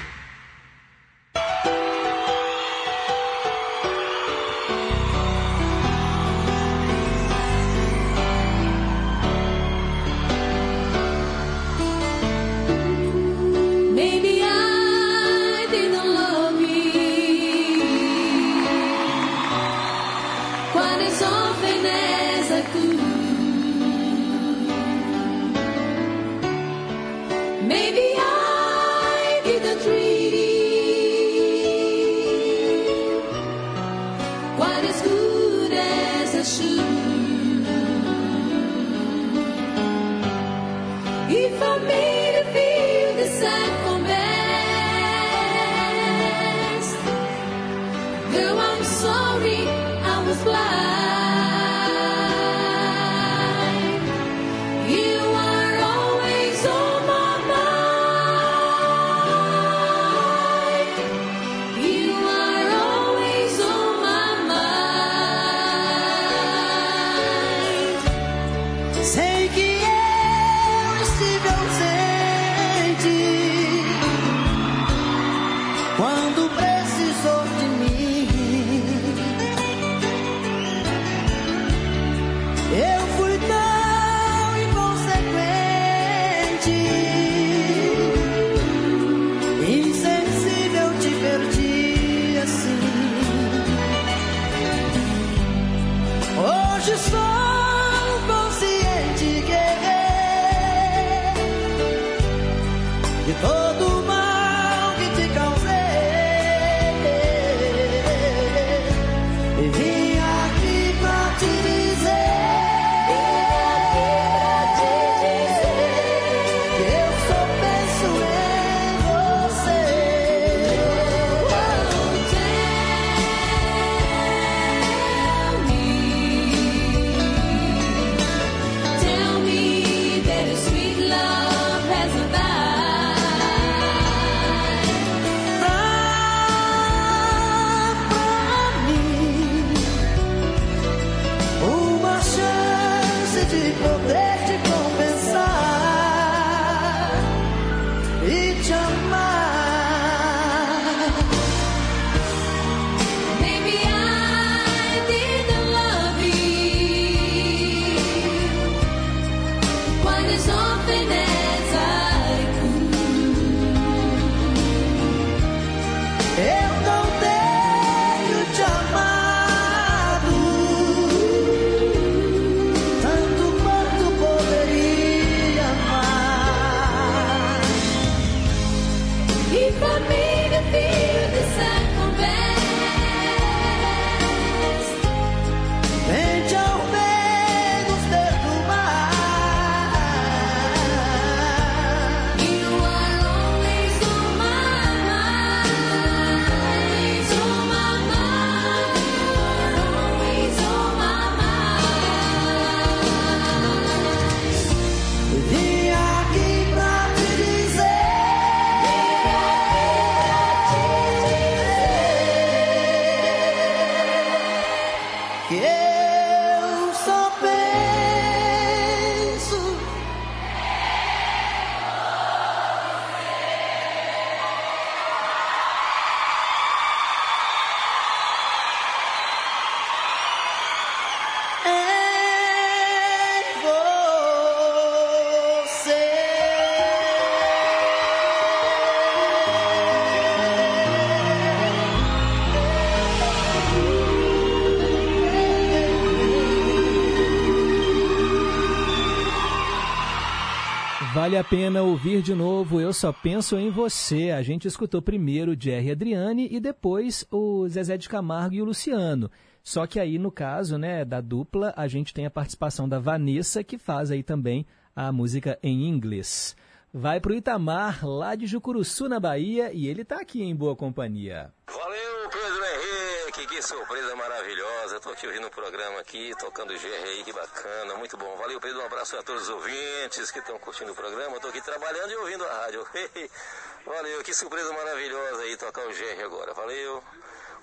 If I. ouvir de novo Eu Só Penso em Você. A gente escutou primeiro Jerry Adriane e depois o Zezé de Camargo e o Luciano. Só que aí, no caso né, da dupla, a gente tem a participação da Vanessa, que faz aí também a música em inglês. Vai para o Itamar, lá de Jucuruçu, na Bahia, e ele está aqui em boa companhia. Valeu, que surpresa maravilhosa. Estou aqui ouvindo o programa aqui, tocando GRI, que bacana, muito bom. Valeu, Pedro, um abraço a todos os ouvintes que estão curtindo o programa. Estou aqui trabalhando e ouvindo a rádio. Valeu, que surpresa maravilhosa aí tocar o GR agora. Valeu.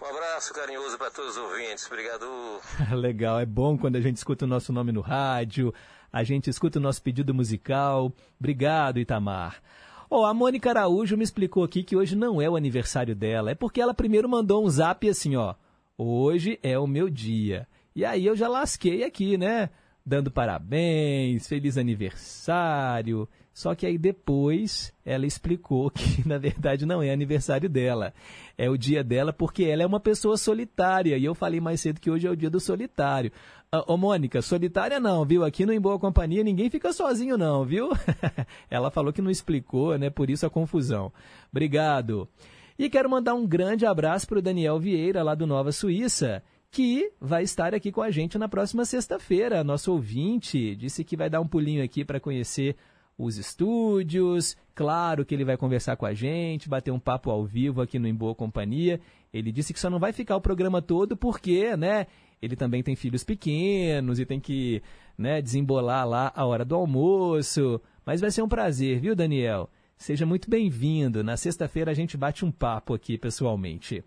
Um abraço carinhoso para todos os ouvintes. Obrigado. Legal, é bom quando a gente escuta o nosso nome no rádio, a gente escuta o nosso pedido musical. Obrigado, Itamar. Oh, a Mônica Araújo me explicou aqui que hoje não é o aniversário dela. É porque ela primeiro mandou um zap assim, ó. Hoje é o meu dia. E aí eu já lasquei aqui, né? Dando parabéns, feliz aniversário. Só que aí depois ela explicou que na verdade não é aniversário dela. É o dia dela porque ela é uma pessoa solitária. E eu falei mais cedo que hoje é o dia do solitário. Ah, ô Mônica, solitária não, viu? Aqui no Em Boa Companhia ninguém fica sozinho não, viu? ela falou que não explicou, né? Por isso a confusão. Obrigado. E quero mandar um grande abraço para o Daniel Vieira, lá do Nova Suíça, que vai estar aqui com a gente na próxima sexta-feira. Nosso ouvinte disse que vai dar um pulinho aqui para conhecer os estúdios. Claro que ele vai conversar com a gente, bater um papo ao vivo aqui no Em Boa Companhia. Ele disse que só não vai ficar o programa todo porque, né, ele também tem filhos pequenos e tem que, né, desembolar lá a hora do almoço. Mas vai ser um prazer, viu, Daniel? Seja muito bem-vindo. Na sexta-feira a gente bate um papo aqui pessoalmente.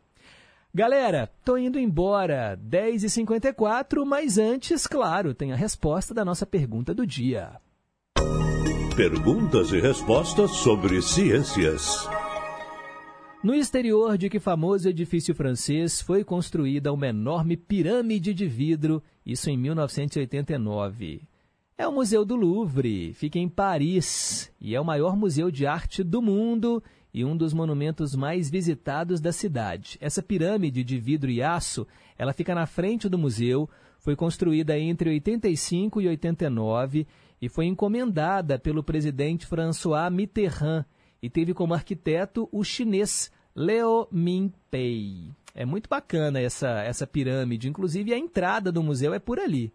Galera, tô indo embora, 10h54, mas antes, claro, tem a resposta da nossa pergunta do dia. Perguntas e respostas sobre ciências. No exterior de que famoso edifício francês foi construída uma enorme pirâmide de vidro, isso em 1989. É o Museu do Louvre, fica em Paris e é o maior museu de arte do mundo e um dos monumentos mais visitados da cidade. Essa pirâmide de vidro e aço, ela fica na frente do museu, foi construída entre 85 e 89 e foi encomendada pelo presidente François Mitterrand e teve como arquiteto o chinês Leo Min-pei. É muito bacana essa, essa pirâmide, inclusive a entrada do museu é por ali.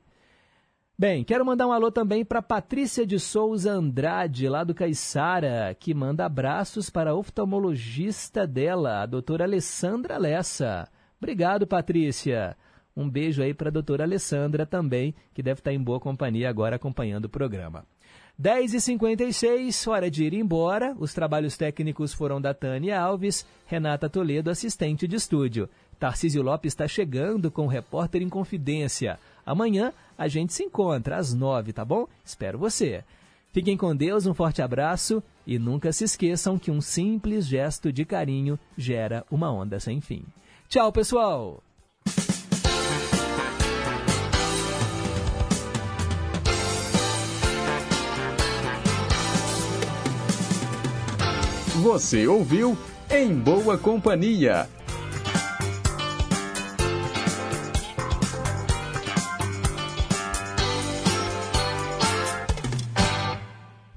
Bem, quero mandar um alô também para Patrícia de Souza Andrade, lá do Caiçara, que manda abraços para a oftalmologista dela, a doutora Alessandra Lessa. Obrigado, Patrícia. Um beijo aí para a doutora Alessandra também, que deve estar em boa companhia agora acompanhando o programa. 10h56, hora de ir embora. Os trabalhos técnicos foram da Tânia Alves, Renata Toledo, assistente de estúdio. Tarcísio Lopes está chegando com o Repórter em Confidência. Amanhã a gente se encontra às nove, tá bom? Espero você. Fiquem com Deus, um forte abraço e nunca se esqueçam que um simples gesto de carinho gera uma onda sem fim. Tchau, pessoal! Você ouviu Em Boa Companhia